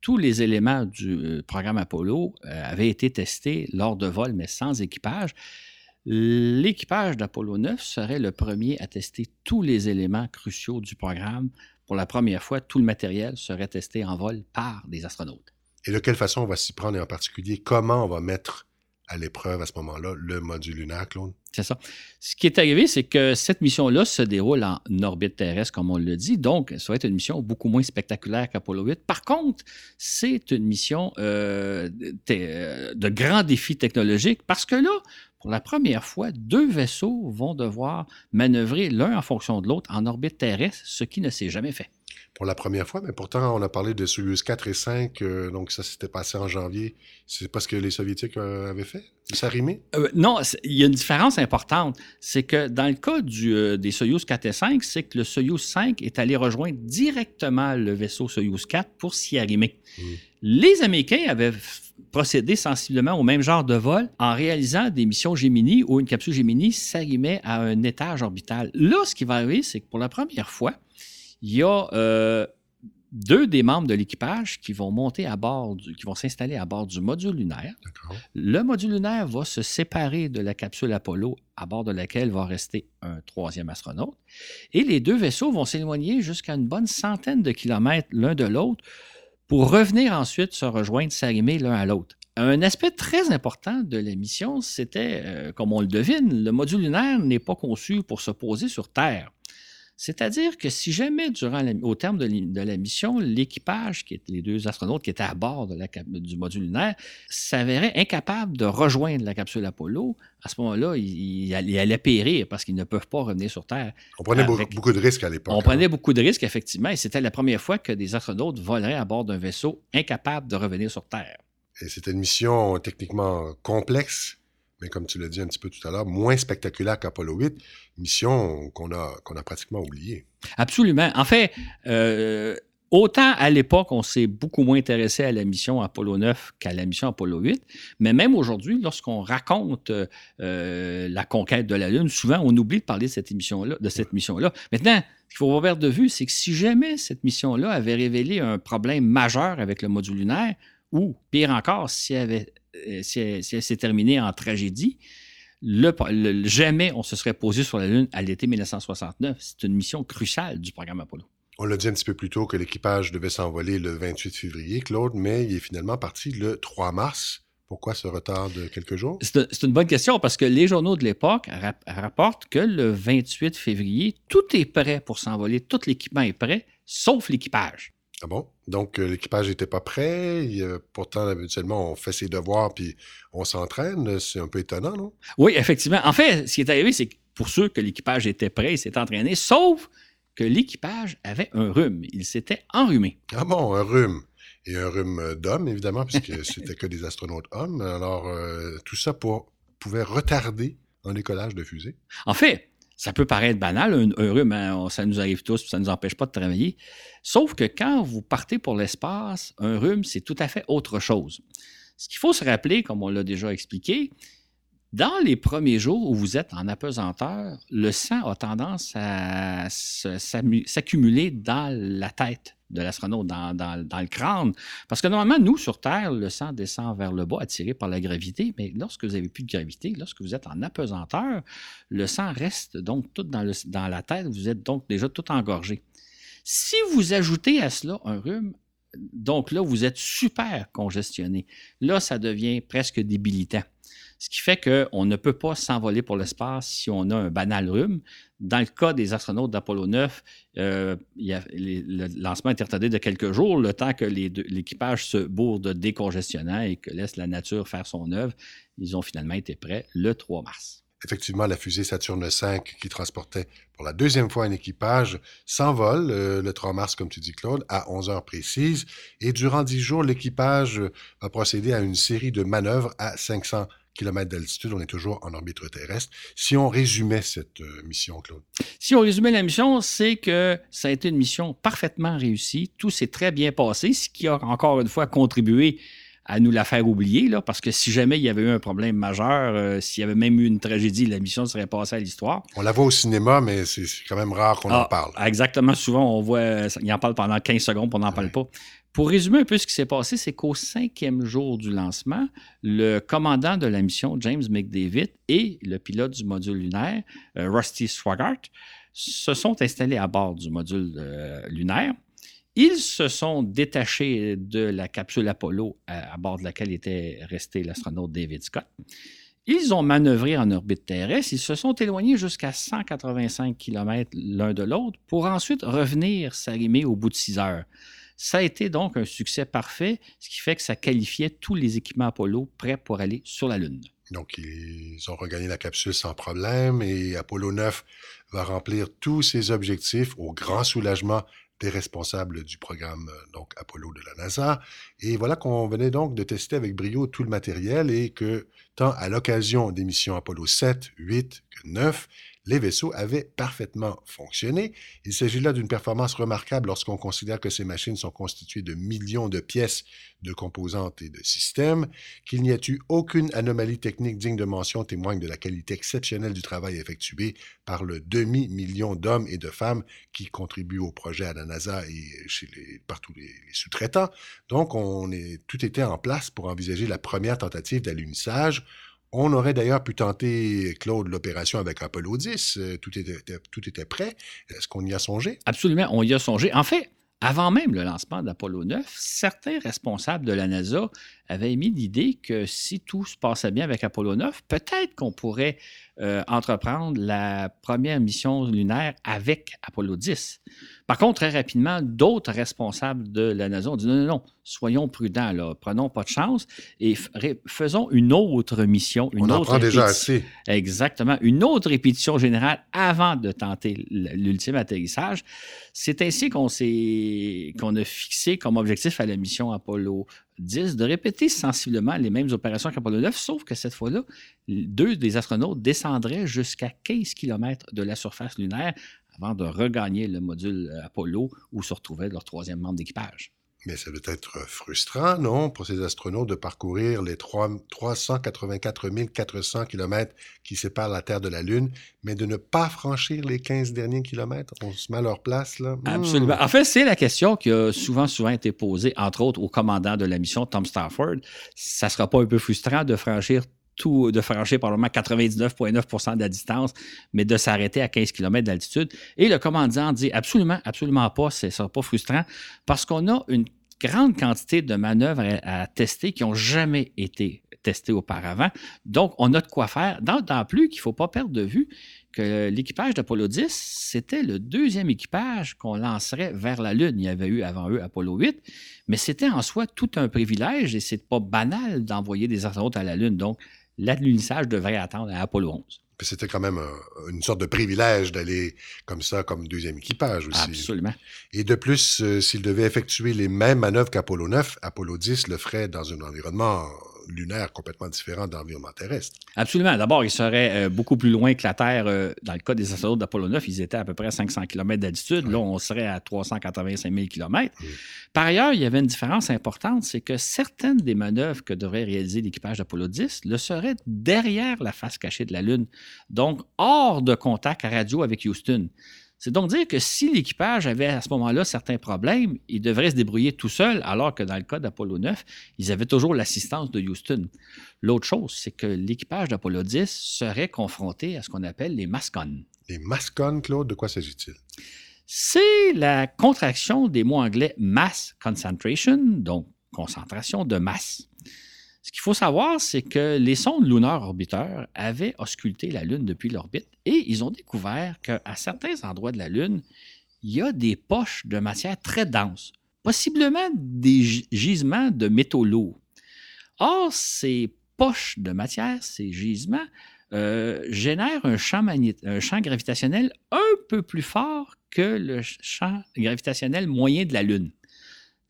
tous les éléments du euh, programme Apollo avaient été testés lors de vols, mais sans équipage. L'équipage d'Apollo 9 serait le premier à tester tous les éléments cruciaux du programme. Pour la première fois, tout le matériel serait testé en vol par des astronautes. Et de quelle façon on va s'y prendre et en particulier comment on va mettre à l'épreuve à ce moment-là le module lunaire, Claude? C'est ça. Ce qui est arrivé, c'est que cette mission-là se déroule en orbite terrestre, comme on le dit. Donc, ça va être une mission beaucoup moins spectaculaire qu'Apollo 8. Par contre, c'est une mission euh, euh, de grand défi technologique parce que là, pour la première fois, deux vaisseaux vont devoir manœuvrer l'un en fonction de l'autre en orbite terrestre, ce qui ne s'est jamais fait pour la première fois, mais pourtant, on a parlé de Soyuz 4 et 5, euh, donc ça s'était passé en janvier. C'est pas ce que les Soviétiques euh, avaient fait? Ça rimait? Euh, non, il y a une différence importante. C'est que dans le cas du, des Soyuz 4 et 5, c'est que le Soyuz 5 est allé rejoindre directement le vaisseau Soyuz 4 pour s'y arrimer. Hmm. Les Américains avaient procédé sensiblement au même genre de vol en réalisant des missions Gemini où une capsule Gemini s'arrimait à un étage orbital. Là, ce qui va arriver, c'est que pour la première fois, il y a euh, deux des membres de l'équipage qui vont monter à bord, qui vont s'installer à bord du module lunaire. Le module lunaire va se séparer de la capsule Apollo à bord de laquelle va rester un troisième astronaute. Et les deux vaisseaux vont s'éloigner jusqu'à une bonne centaine de kilomètres l'un de l'autre pour revenir ensuite se rejoindre, s'arrimer l'un à l'autre. Un aspect très important de la mission, c'était, euh, comme on le devine, le module lunaire n'est pas conçu pour se poser sur Terre. C'est-à-dire que si jamais, durant au terme de, la mission, l'équipage, qui est les deux astronautes qui étaient à bord de la, du module lunaire, s'avérait incapable de rejoindre la capsule Apollo, à ce moment-là, il, allait périr parce qu'ils ne peuvent pas revenir sur Terre. On prenait beaucoup de risques à l'époque. On prenait hein. beaucoup de risques, effectivement, et c'était la première fois que des astronautes voleraient à bord d'un vaisseau incapable de revenir sur Terre. Et c'était une mission techniquement complexe mais comme tu l'as dit un petit peu tout à l'heure, moins spectaculaire qu'Apollo 8, mission qu'on a, qu'on a pratiquement oubliée. Absolument. En fait, euh, autant à l'époque, on s'est beaucoup moins intéressé à la mission Apollo 9 qu'à la mission Apollo 8, mais même aujourd'hui, lorsqu'on raconte euh, la conquête de la Lune, souvent on oublie de parler de cette émission-là. De cette mission-là. Maintenant, ce qu'il faut avoir de vue, c'est que si jamais cette mission-là avait révélé un problème majeur avec le module lunaire, ou pire encore, si elle avait euh, si elle, s'est terminée en tragédie, jamais on se serait posé sur la Lune à l'été 1969. C'est une mission cruciale du programme Apollo. On l'a dit un petit peu plus tôt que l'équipage devait s'envoler le 28 février, Claude, mais il est finalement parti le 3 mars. Pourquoi ce retard de quelques jours? C'est une bonne question parce que les journaux de l'époque rapportent que le 28 février, tout est prêt pour s'envoler, tout l'équipement est prêt, sauf l'équipage. Ah bon? Donc, euh, l'équipage n'était pas prêt. pourtant, habituellement, on fait ses devoirs puis on s'entraîne. C'est un peu étonnant, non? Oui, effectivement. En fait, ce qui est arrivé, c'est que pour ceux que l'équipage était prêt, il s'est entraîné, sauf que l'équipage avait un rhume. Il s'était enrhumé. Ah bon, un rhume. Et un rhume d'homme, évidemment, puisque c'était que des astronautes hommes. Alors, euh, tout ça pour, pouvait retarder un décollage de fusée. En fait, ça peut paraître banal, un, rhume, hein, ça nous arrive tous, ça ne nous empêche pas de travailler. Sauf que quand vous partez pour l'espace, un rhume, c'est tout à fait autre chose. Ce qu'il faut se rappeler, comme on l'a déjà expliqué, dans les premiers jours où vous êtes en apesanteur, le sang a tendance à s'accumuler dans la tête de l'astronaute dans, le crâne. Parce que normalement, nous, sur Terre, le sang descend vers le bas, attiré par la gravité, mais lorsque vous n'avez plus de gravité, lorsque vous êtes en apesanteur, le sang reste donc tout dans, dans la tête, vous êtes donc déjà tout engorgé. Si vous ajoutez à cela un rhume, donc là, vous êtes super congestionné. Là, ça devient presque débilitant. Ce qui fait qu'on ne peut pas s'envoler pour l'espace si on a un banal rhume. Dans le cas des astronautes d'Apollo 9, euh, le lancement est retardé de quelques jours, le temps que l'équipage se bourre de décongestionnant et que laisse la nature faire son œuvre. Ils ont finalement été prêts le 3 mars. Effectivement, la fusée Saturne V qui transportait pour la deuxième fois un équipage s'envole euh, le 3 mars, comme tu dis, Claude, à 11 heures précises. Et durant 10 jours, l'équipage a procédé à une série de manœuvres à 500 km d'altitude, on est toujours en orbite terrestre. Si on résumait cette euh, mission, Claude. Si on résumait la mission, c'est que ça a été une mission parfaitement réussie. Tout s'est très bien passé, ce qui a encore une fois contribué à nous la faire oublier, là, parce que si jamais il y avait eu un problème majeur, euh, s'il y avait même eu une tragédie, la mission serait passée à l'histoire. On la voit au cinéma, mais c'est quand même rare qu'on en ah, parle. Exactement. Souvent, on voit, il en parle pendant 15 secondes, puis on n'en parle pas. Pour résumer un peu ce qui s'est passé, c'est qu'au cinquième jour du lancement, le commandant de la mission, James McDavid, et le pilote du module lunaire, euh, Rusty Swaggart, se sont installés à bord du module euh, lunaire. Ils se sont détachés de la capsule Apollo à, bord de laquelle était resté l'astronaute David Scott. Ils ont manœuvré en orbite terrestre, ils se sont éloignés jusqu'à 185 km l'un de l'autre pour ensuite revenir s'arrimer au bout de 6 heures. Ça a été donc un succès parfait, ce qui fait que ça qualifiait tous les équipements Apollo prêts pour aller sur la Lune. Donc, ils ont regagné la capsule sans problème et Apollo 9 va remplir tous ses objectifs au grand soulagement des responsables du programme donc Apollo de la NASA. Et voilà qu'on venait donc de tester avec brio tout le matériel et que tant à l'occasion des missions Apollo 7, 8 que 9, les vaisseaux avaient parfaitement fonctionné. Il s'agit là d'une performance remarquable lorsqu'on considère que ces machines sont constituées de millions de pièces, de composantes et de systèmes. Qu'il n'y ait eu aucune anomalie technique digne de mention témoigne de la qualité exceptionnelle du travail effectué par le demi-million d'hommes et de femmes qui contribuent au projet à la NASA et chez les, partout les, sous-traitants. Donc, tout était en place pour envisager la première tentative d'alunissage. On aurait d'ailleurs pu tenter, Claude, l'opération avec Apollo 10. Euh, tout était, tout était prêt. Est-ce qu'on y a songé? Absolument, on y a songé. En fait, avant même le lancement d'Apollo 9, certains responsables de la NASA avaient émis l'idée que si tout se passait bien avec Apollo 9, peut-être qu'on pourrait euh, entreprendre la première mission lunaire avec Apollo 10. Par contre, très rapidement, d'autres responsables de la NASA ont dit non, non, non, soyons prudents, là, prenons pas de chance et faisons une autre mission. Une On autre en prend déjà assez. Exactement. Une autre répétition générale avant de tenter l'ultime atterrissage. C'est ainsi qu'on qu'on a fixé comme objectif à la mission Apollo 10 de répéter sensiblement les mêmes opérations qu'Apollo 9, sauf que cette fois-là, deux des astronautes descendraient jusqu'à 15 km de la surface lunaire avant de regagner le module Apollo où se retrouvait leur troisième membre d'équipage. Mais ça doit être frustrant, non, pour ces astronautes de parcourir les 3, 384 400 km qui séparent la Terre de la Lune, mais de ne pas franchir les 15 derniers kilomètres? On se met à leur place, là? Hmm. Absolument. En fait, c'est la question qui a souvent, souvent été posée, entre autres, au commandant de la mission, Tom Stafford. Ça sera pas un peu frustrant de franchir tout, de franchir probablement 99,9% de la distance, mais de s'arrêter à 15 km d'altitude. Et le commandant dit absolument, absolument pas, ce ne sera pas frustrant, parce qu'on a une grande quantité de manœuvres à, tester qui n'ont jamais été testées auparavant. Donc, on a de quoi faire. D'autant plus qu'il ne faut pas perdre de vue que l'équipage d'Apollo 10, c'était le deuxième équipage qu'on lancerait vers la Lune. Il y avait eu avant eux Apollo 8, mais c'était en soi tout un privilège et c'est pas banal d'envoyer des astronautes à la Lune. Donc, l'alunissage devrait attendre à Apollo 11. C'était quand même une sorte de privilège d'aller comme ça, comme deuxième équipage aussi. Absolument. Et de plus, euh, s'il devait effectuer les mêmes manœuvres qu'Apollo 9, Apollo 10 le ferait dans un environnement lunaire complètement différent de l'environnement terrestre. Absolument. D'abord, ils seraient euh, beaucoup plus loin que la Terre. Euh, dans le cas des astronautes d'Apollo 9, ils étaient à peu près à 500 km d'altitude. Là, on serait à 385 000 km. Par ailleurs, il y avait une différence importante, c'est que certaines des manœuvres que devrait réaliser l'équipage d'Apollo 10 le seraient derrière la face cachée de la Lune, donc hors de contact radio avec Houston. C'est donc dire que si l'équipage avait à ce moment-là certains problèmes, il devrait se débrouiller tout seul, alors que dans le cas d'Apollo 9, ils avaient toujours l'assistance de Houston. L'autre chose, c'est que l'équipage d'Apollo 10 serait confronté à ce qu'on appelle les mascons. Les mascons, Claude, de quoi s'agit-il? C'est la contraction des mots anglais mass concentration, donc concentration de masse. Ce qu'il faut savoir, c'est que les sondes lunaires orbiteurs avaient ausculté la Lune depuis l'orbite et ils ont découvert qu'à certains endroits de la Lune, il y a des poches de matière très denses, possiblement des gisements de métaux lourds. Or, ces poches de matière, ces gisements, euh, génèrent un champ, un champ gravitationnel un peu plus fort que le champ gravitationnel moyen de la Lune.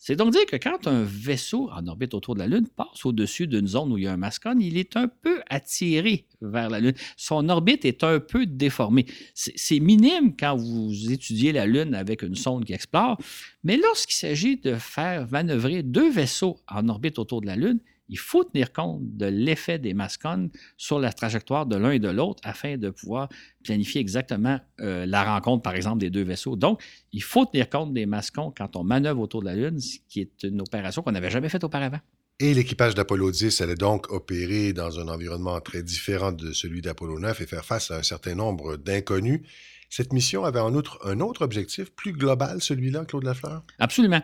C'est donc dire que quand un vaisseau en orbite autour de la Lune passe au-dessus d'une zone où il y a un mascon, il est un peu attiré vers la Lune. Son orbite est un peu déformée. C'est minime quand vous étudiez la Lune avec une sonde qui explore, mais lorsqu'il s'agit de faire manœuvrer deux vaisseaux en orbite autour de la Lune, il faut tenir compte de l'effet des mascones sur la trajectoire de l'un et de l'autre afin de pouvoir planifier exactement euh, la rencontre, par exemple, des deux vaisseaux. Donc, il faut tenir compte des mascons quand on manœuvre autour de la Lune, ce qui est une opération qu'on n'avait jamais faite auparavant. Et l'équipage d'Apollo 10 allait donc opérer dans un environnement très différent de celui d'Apollo 9 et faire face à un certain nombre d'inconnus. Cette mission avait en outre un autre objectif plus global, celui-là, Claude Lafleur? Absolument.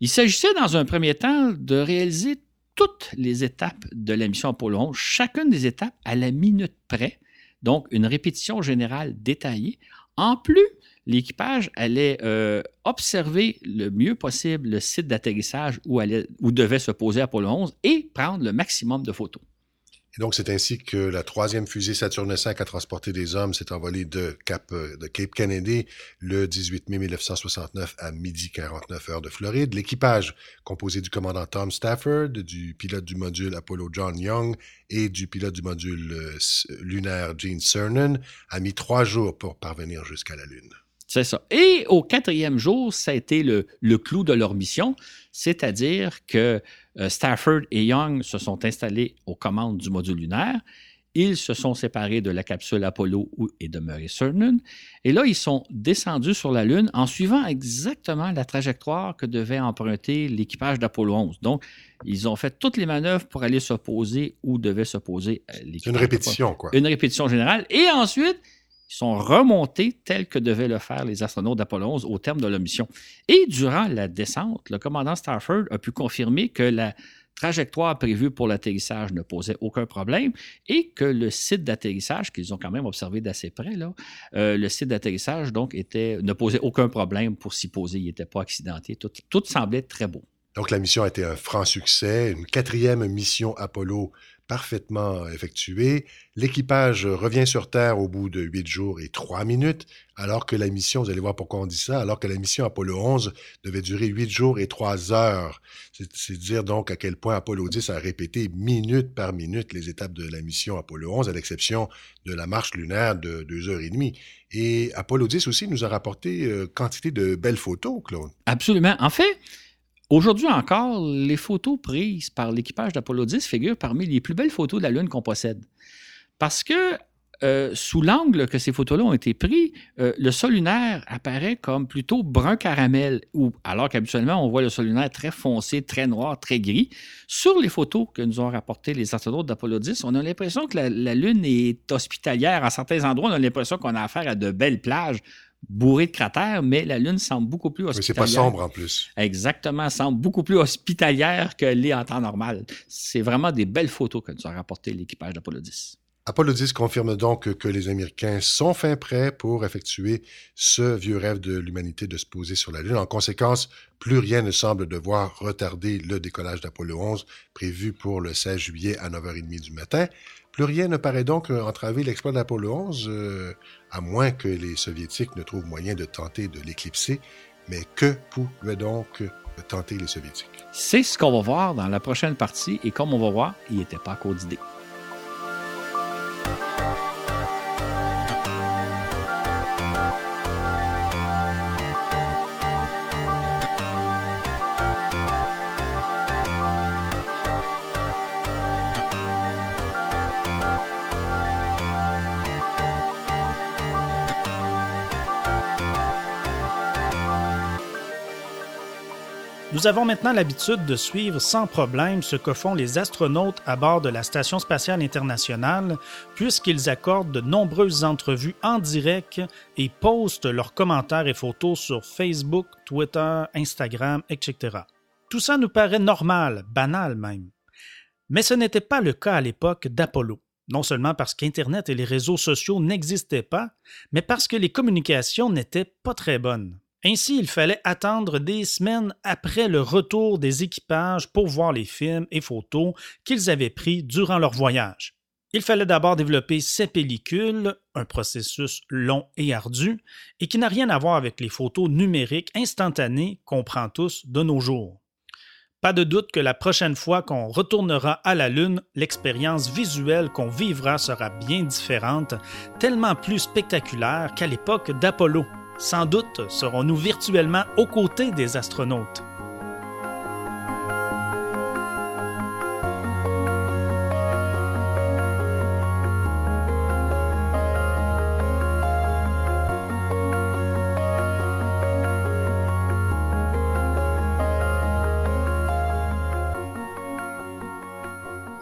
Il s'agissait dans un premier temps de réaliser toutes les étapes de la mission Apollo 11, chacune des étapes à la minute près, donc une répétition générale détaillée. En plus, l'équipage allait euh, observer le mieux possible le site d'atterrissage où, où devait se poser Apollo 11 et prendre le maximum de photos. Et donc, c'est ainsi que la troisième fusée Saturne V a transporté des hommes s'est envolée de, Cap, euh, de Cape Kennedy le 18 mai 1969 à midi 49 heures de Floride. L'équipage, composé du commandant Tom Stafford, du pilote du module Apollo John Young et du pilote du module euh, lunaire Gene Cernan, a mis trois jours pour parvenir jusqu'à la Lune. C'est ça. Et au quatrième jour, ça a été le, le clou de leur mission, c'est-à-dire que euh, Stafford et Young se sont installés aux commandes du module lunaire. Ils se sont séparés de la capsule Apollo et de Murray Cernan. Et là, ils sont descendus sur la Lune en suivant exactement la trajectoire que devait emprunter l'équipage d'Apollo 11. Donc, ils ont fait toutes les manœuvres pour aller se poser où devait se poser l'équipage. Une répétition, quoi. Une répétition générale. Et ensuite, sont remontés tels que devaient le faire les astronautes d'Apollo 11 au terme de leur mission. Et durant la descente, le commandant Stafford a pu confirmer que la trajectoire prévue pour l'atterrissage ne posait aucun problème et que le site d'atterrissage, qu'ils ont quand même observé d'assez près, euh, le site d'atterrissage donc était, ne posait aucun problème pour s'y poser. Il n'était pas accidenté. Tout, tout semblait très beau. Donc la mission a été un franc succès, une quatrième mission Apollo parfaitement effectué. L'équipage revient sur Terre au bout de huit jours et trois minutes, alors que la mission, vous allez voir pourquoi on dit ça, alors que la mission Apollo 11 devait durer huit jours et trois heures. C'est dire donc à quel point Apollo 10 a répété minute par minute les étapes de la mission Apollo 11, à l'exception de la marche lunaire de deux heures et demie. Et Apollo 10 aussi nous a rapporté euh, quantité de belles photos, Claude. Absolument. En fait, Aujourd'hui encore, les photos prises par l'équipage d'Apollo 10 figurent parmi les plus belles photos de la Lune qu'on possède. Parce que euh, sous l'angle que ces photos-là ont été prises, euh, le sol lunaire apparaît comme plutôt brun caramel, ou, alors qu'habituellement, on voit le sol lunaire très foncé, très noir, très gris. Sur les photos que nous ont rapportées les astronautes d'Apollo 10, on a l'impression que la, la, Lune est hospitalière. À certains endroits, on a l'impression qu'on a affaire à de belles plages bourré de cratères, mais la Lune semble beaucoup plus hospitalière. Mais c'est pas sombre en plus. Exactement, semble beaucoup plus hospitalière que l'est en temps normal. C'est vraiment des belles photos que nous a rapportées l'équipage d'Apollo 10. Apollo 10 confirme donc que les Américains sont fin prêts pour effectuer ce vieux rêve de l'humanité de se poser sur la Lune. En conséquence, plus rien ne semble devoir retarder le décollage d'Apollo 11 prévu pour le 16 juillet à 9h30 du matin. Plus rien ne paraît donc entraver l'exploit d'Apollo 11, euh, à moins que les Soviétiques ne trouvent moyen de tenter de l'éclipser. Mais que pouvaient donc tenter les Soviétiques? C'est ce qu'on va voir dans la prochaine partie, et comme on va voir, il n'était pas à d'idées. Nous avons maintenant l'habitude de suivre sans problème ce que font les astronautes à bord de la Station spatiale internationale, puisqu'ils accordent de nombreuses entrevues en direct et postent leurs commentaires et photos sur Facebook, Twitter, Instagram, etc. Tout ça nous paraît normal, banal même. Mais ce n'était pas le cas à l'époque d'Apollo. Non seulement parce qu'Internet et les réseaux sociaux n'existaient pas, mais parce que les communications n'étaient pas très bonnes. Ainsi, il fallait attendre des semaines après le retour des équipages pour voir les films et photos qu'ils avaient pris durant leur voyage. Il fallait d'abord développer ces pellicules, un processus long et ardu, et qui n'a rien à voir avec les photos numériques instantanées qu'on prend tous de nos jours. Pas de doute que la prochaine fois qu'on retournera à la Lune, l'expérience visuelle qu'on vivra sera bien différente, tellement plus spectaculaire qu'à l'époque d'Apollo. Sans doute serons-nous virtuellement aux côtés des astronautes.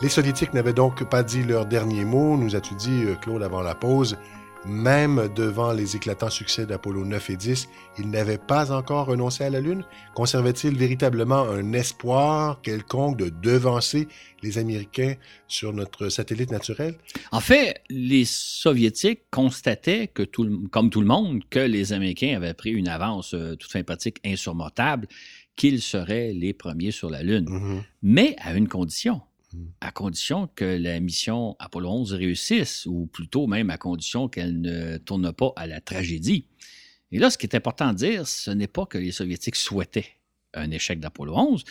Les Soviétiques n'avaient donc pas dit leur dernier mot, nous as-tu dit, euh, Claude, avant la pause. Même devant les éclatants succès d'Apollo 9 et 10, il n'avait pas encore renoncé à la Lune. Conservait-il véritablement un espoir quelconque de devancer les Américains sur notre satellite naturel? En fait, les Soviétiques constataient, que tout, comme tout le monde, que les Américains avaient pris une avance euh, toute sympathique, insurmontable, qu'ils seraient les premiers sur la Lune. Mhm. Mais à une condition. À condition que la mission Apollo 11 réussisse, ou plutôt même à condition qu'elle ne tourne pas à la tragédie. Et là, ce qui est important de dire, ce n'est pas que les Soviétiques souhaitaient un échec d'Apollo 11,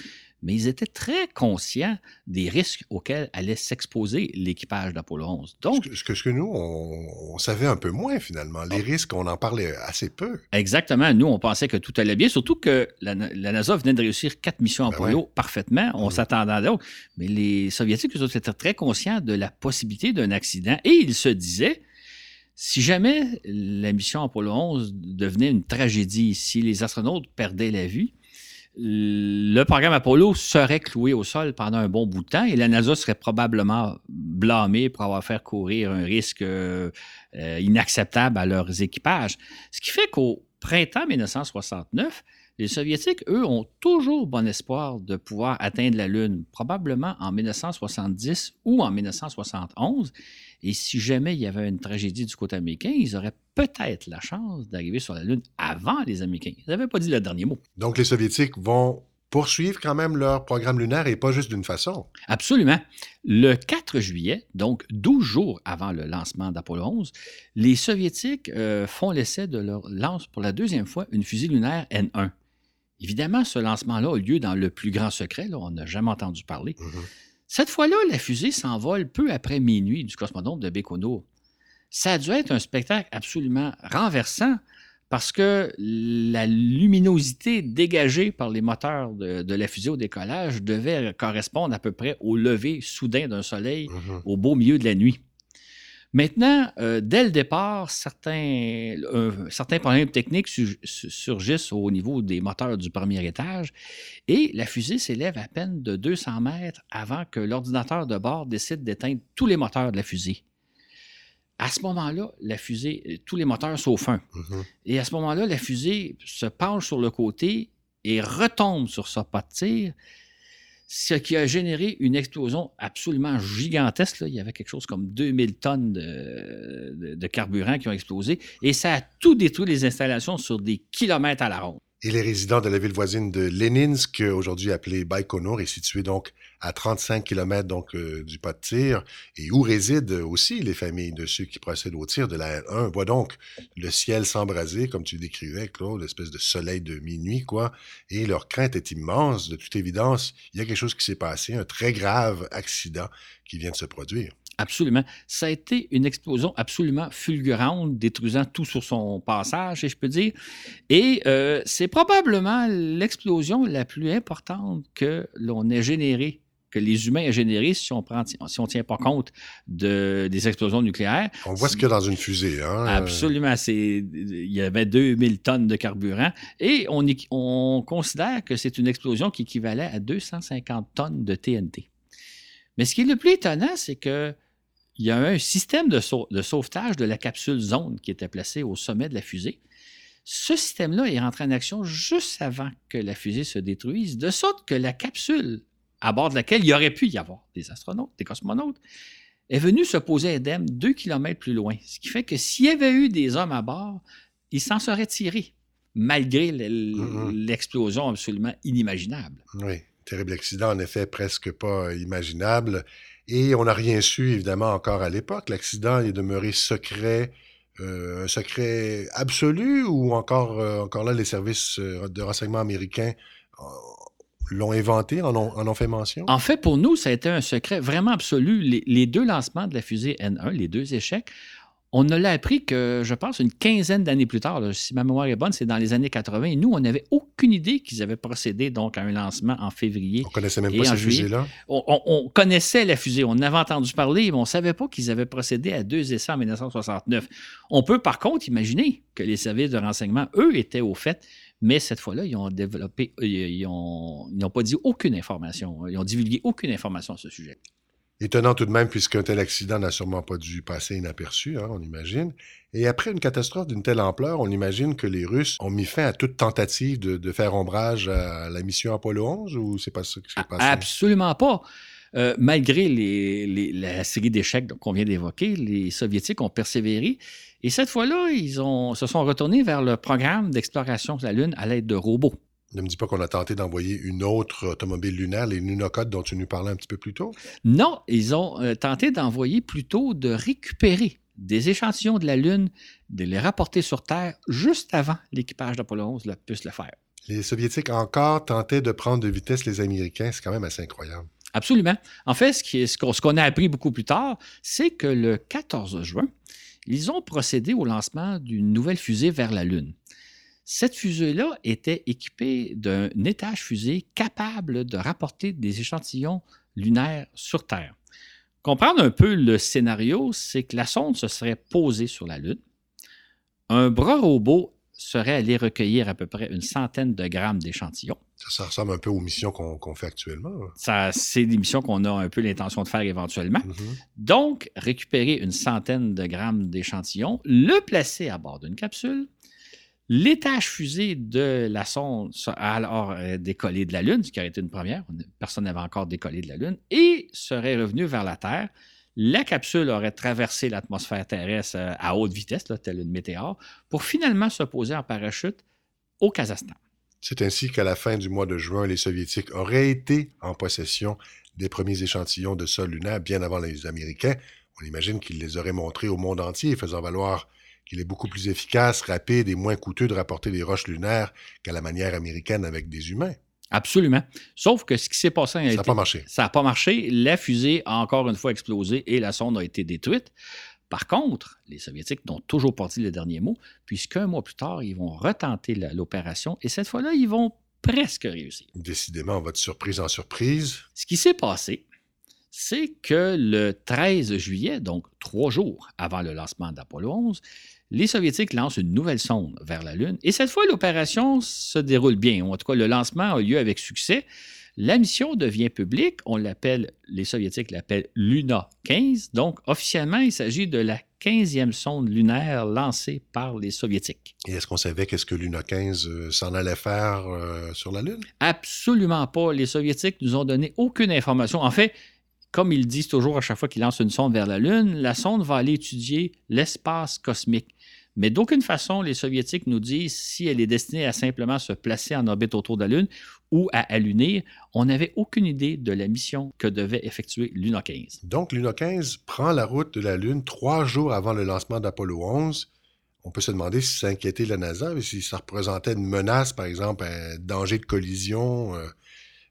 mais ils étaient très conscients des risques auxquels allait s'exposer l'équipage d'Apollo 11. Donc, ce que, ce que, nous, on, savait un peu moins finalement. Les oh. risques, on en parlait assez peu. Exactement. Nous, on pensait que tout allait bien, surtout que la, NASA venait de réussir quatre missions ben Apollo parfaitement. On mm. s'attendait à d'autres. Mais les Soviétiques, eux autres, étaient très conscients de la possibilité d'un accident et ils se disaient si jamais la mission Apollo 11 devenait une tragédie, si les astronautes perdaient la vie, le programme Apollo serait cloué au sol pendant un bon bout de temps et la NASA serait probablement blâmée pour avoir fait courir un risque euh, inacceptable à leurs équipages. Ce qui fait qu'au printemps 1969, les Soviétiques, eux, ont toujours bon espoir de pouvoir atteindre la Lune, probablement en 1970 ou en 1971. Et si jamais il y avait une tragédie du côté américain, ils auraient peut-être la chance d'arriver sur la Lune avant les Américains. Ils n'avaient pas dit le dernier mot. Donc les Soviétiques vont poursuivre quand même leur programme lunaire et pas juste d'une façon. Absolument. Le 4 juillet, donc 12 jours avant le lancement d'Apollo 11, les Soviétiques euh, font l'essai de leur lance pour la deuxième fois une fusée lunaire N1. Évidemment, ce lancement-là a lieu dans le plus grand secret, on n'a jamais entendu parler. Mm-hmm. Cette fois-là, la fusée s'envole peu après minuit du cosmodrome de Bécono. Ça a dû être un spectacle absolument renversant parce que la luminosité dégagée par les moteurs de, la fusée au décollage devait correspondre à peu près au lever soudain d'un soleil mm-hmm. au beau milieu de la nuit. Maintenant, euh, dès le départ, certains, certains problèmes techniques surgissent au niveau des moteurs du premier étage et la fusée s'élève à peine de 200 mètres avant que l'ordinateur de bord décide d'éteindre tous les moteurs de la fusée. À ce moment-là, la fusée, tous les moteurs sauf un. Mm-hmm. Et à ce moment-là, la fusée se penche sur le côté et retombe sur sa pas de tir ce qui a généré une explosion absolument gigantesque. Il y avait quelque chose comme 2000 tonnes de, carburant qui ont explosé et ça a tout détruit les installations sur des kilomètres à la ronde. Et les résidents de la ville voisine de Leninsk, aujourd'hui appelée Baïkonour, est située donc à 35 km donc, euh, du pas de tir, et où résident aussi les familles de ceux qui procèdent au tir de la L1. On voit donc le ciel s'embraser, comme tu décrivais, Claude, l'espèce de soleil de minuit, quoi, et leur crainte est immense. De toute évidence, il y a quelque chose qui s'est passé, un très grave accident qui vient de se produire. Absolument. Ça a été une explosion absolument fulgurante, détruisant tout sur son passage, si je peux dire. Et euh, c'est probablement l'explosion la plus importante que l'on ait générée que les humains aient généré si on prend, si on tient pas compte de, des explosions nucléaires. On voit ce qu'il y a dans une fusée. Hein? Absolument. il y avait 2000 tonnes de carburant et on, on considère que c'est une explosion qui équivalait à 250 tonnes de TNT. Mais ce qui est le plus étonnant, c'est que il y a un système de, de, sauvetage de la capsule zone qui était placé au sommet de la fusée. Ce système-là est rentré en action juste avant que la fusée se détruise, de sorte que la capsule à bord de laquelle il y aurait pu y avoir des astronautes, des cosmonautes, est venu se poser indemne deux kilomètres plus loin. Ce qui fait que s'il y avait eu des hommes à bord, ils s'en seraient tirés, malgré mm-hmm. l'explosion absolument inimaginable. Oui, terrible accident, en effet, presque pas imaginable. Et on n'a rien su, évidemment, encore à l'époque. L'accident est demeuré secret, euh, un secret absolu, ou encore, euh, encore là, les services euh, de renseignement américains l'ont inventé, en ont, fait mention? En fait, pour nous, ça a été un secret vraiment absolu. Les, deux lancements de la fusée N1, les deux échecs, on ne l'a appris que, je pense, une quinzaine d'années plus tard. si ma mémoire est bonne, c'est dans les années 80. Et nous, on n'avait aucune idée qu'ils avaient procédé donc à un lancement en février. On connaissait même pas cette fusée-là? On, connaissait la fusée, on avait entendu parler, mais on ne savait pas qu'ils avaient procédé à deux essais en 1969. On peut par contre imaginer que les services de renseignement, eux, étaient au fait mais cette fois-là, ils ont développé, euh, ils n'ont pas dit aucune information. Ils ont divulgué aucune information à ce sujet. Étonnant tout de même, puisqu'un tel accident n'a sûrement pas dû passer inaperçu, hein, on imagine. Et après une catastrophe d'une telle ampleur, on imagine que les Russes ont mis fin à toute tentative de, faire ombrage à la mission Apollo 11, ou c'est pas ça qui s'est passé? Absolument pas. Euh, malgré la série d'échecs qu'on vient d'évoquer, les Soviétiques ont persévéré et cette fois-là, ils ont, se sont retournés vers le programme d'exploration de la Lune à l'aide de robots. Ne me dis pas qu'on a tenté d'envoyer une autre automobile lunaire, les Lunocodes dont tu nous parlais un petit peu plus tôt? Non, ils ont euh, tenté d'envoyer plutôt de récupérer des échantillons de la Lune, de les rapporter sur Terre juste avant l'équipage d'Apollo 11 puisse le faire. Les Soviétiques encore tentaient de prendre de vitesse les Américains. C'est quand même assez incroyable. Absolument. En fait, ce qu'on a appris beaucoup plus tard, c'est que le 14 juin, ils ont procédé au lancement d'une nouvelle fusée vers la Lune. Cette fusée-là était équipée d'un étage fusée capable de rapporter des échantillons lunaires sur Terre. Comprendre un peu le scénario, c'est que la sonde se serait posée sur la Lune. Un bras robot serait allé recueillir à peu près une centaine de grammes d'échantillons. Ça, ressemble un peu aux missions qu'on fait actuellement. Ça, c'est des missions qu'on a un peu l'intention de faire éventuellement. Mm-hmm. Donc, récupérer une centaine de grammes d'échantillons, le placer à bord d'une capsule, L'étage fusée de la sonde a alors euh, décollé de la Lune, ce qui aurait été une première. Personne n'avait encore décollé de la Lune, et serait revenu vers la Terre. La capsule aurait traversé l'atmosphère terrestre euh, à haute vitesse, telle une météore, pour finalement se poser en parachute au Kazakhstan. C'est ainsi qu'à la fin du mois de juin, les Soviétiques auraient été en possession des premiers échantillons de sol lunaire bien avant les Américains. On imagine qu'ils les auraient montrés au monde entier, faisant valoir qu'il est beaucoup plus efficace, rapide et moins coûteux de rapporter des roches lunaires qu'à la manière américaine avec des humains. Absolument. Sauf que ce qui s'est passé... Ça n'a pas marché. Ça n'a pas marché. La fusée a encore une fois explosé et la sonde a été détruite. Par contre, les Soviétiques n'ont toujours pas dit le dernier mot, puisqu'un mois plus tard, ils vont retenter l'opération et cette fois-là, ils vont presque réussir. Décidément, votre surprise en surprise. Ce qui s'est passé, c'est que le 13 juillet, donc trois jours avant le lancement d'Apollo 11, les Soviétiques lancent une nouvelle sonde vers la Lune. Et cette fois, l'opération se déroule bien. En tout cas, le lancement a lieu avec succès. La mission devient publique. On l'appelle, les Soviétiques l'appellent Luna 15. Donc, officiellement, il s'agit de la 15e sonde lunaire lancée par les Soviétiques. Et est-ce qu'on savait qu'est-ce que Luna 15 euh, s'en allait faire euh, sur la Lune? Absolument pas. Les Soviétiques nous ont donné aucune information. En fait, comme ils disent toujours à chaque fois qu'ils lancent une sonde vers la Lune, la sonde va aller étudier l'espace cosmique. Mais d'aucune façon, les Soviétiques nous disent si elle est destinée à simplement se placer en orbite autour de la Lune ou à allunir. On n'avait aucune idée de la mission que devait effectuer Luna 15. Donc, Luna 15 prend la route de la Lune trois jours avant le lancement d'Apollo 11. On peut se demander si ça inquiétait la NASA, si ça représentait une menace, par exemple, un danger de collision. Euh,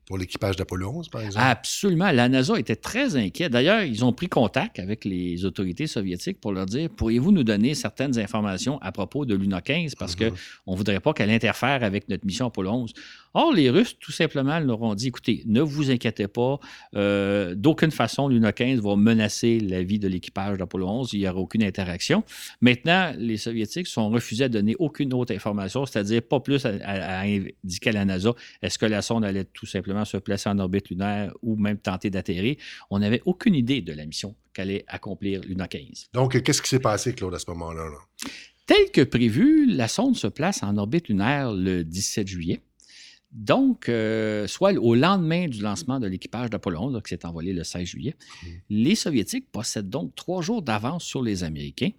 pour l'équipage d'Apollo 11, par exemple? Absolument. La NASA était très inquiète. D'ailleurs, ils ont pris contact avec les autorités soviétiques pour leur dire pourriez-vous nous donner certaines informations à propos de Luna 15 parce mm-hmm. qu'on ne voudrait pas qu'elle interfère avec notre mission Apollo 11. Or, les Russes, tout simplement, leur ont dit écoutez, ne vous inquiétez pas, euh, d'aucune façon, Luna 15 va menacer la vie de l'équipage d'Apollo 11, il n'y aura aucune interaction. Maintenant, les Soviétiques sont refusés à donner aucune autre information, c'est-à-dire pas plus à, à indiquer à la NASA est-ce que la sonde allait tout simplement se placer en orbite lunaire ou même tenter d'atterrir. On n'avait aucune idée de la mission qu'allait accomplir Luna 15. Donc, qu'est-ce qui s'est passé, Claude, à ce moment-là? Tel que prévu, la sonde se place en orbite lunaire le 17 juillet. Donc, euh, soit au lendemain du lancement de l'équipage d'Apollo 11, qui s'est envolé le 16 juillet, mmh. les Soviétiques possèdent donc trois jours d'avance sur les Américains.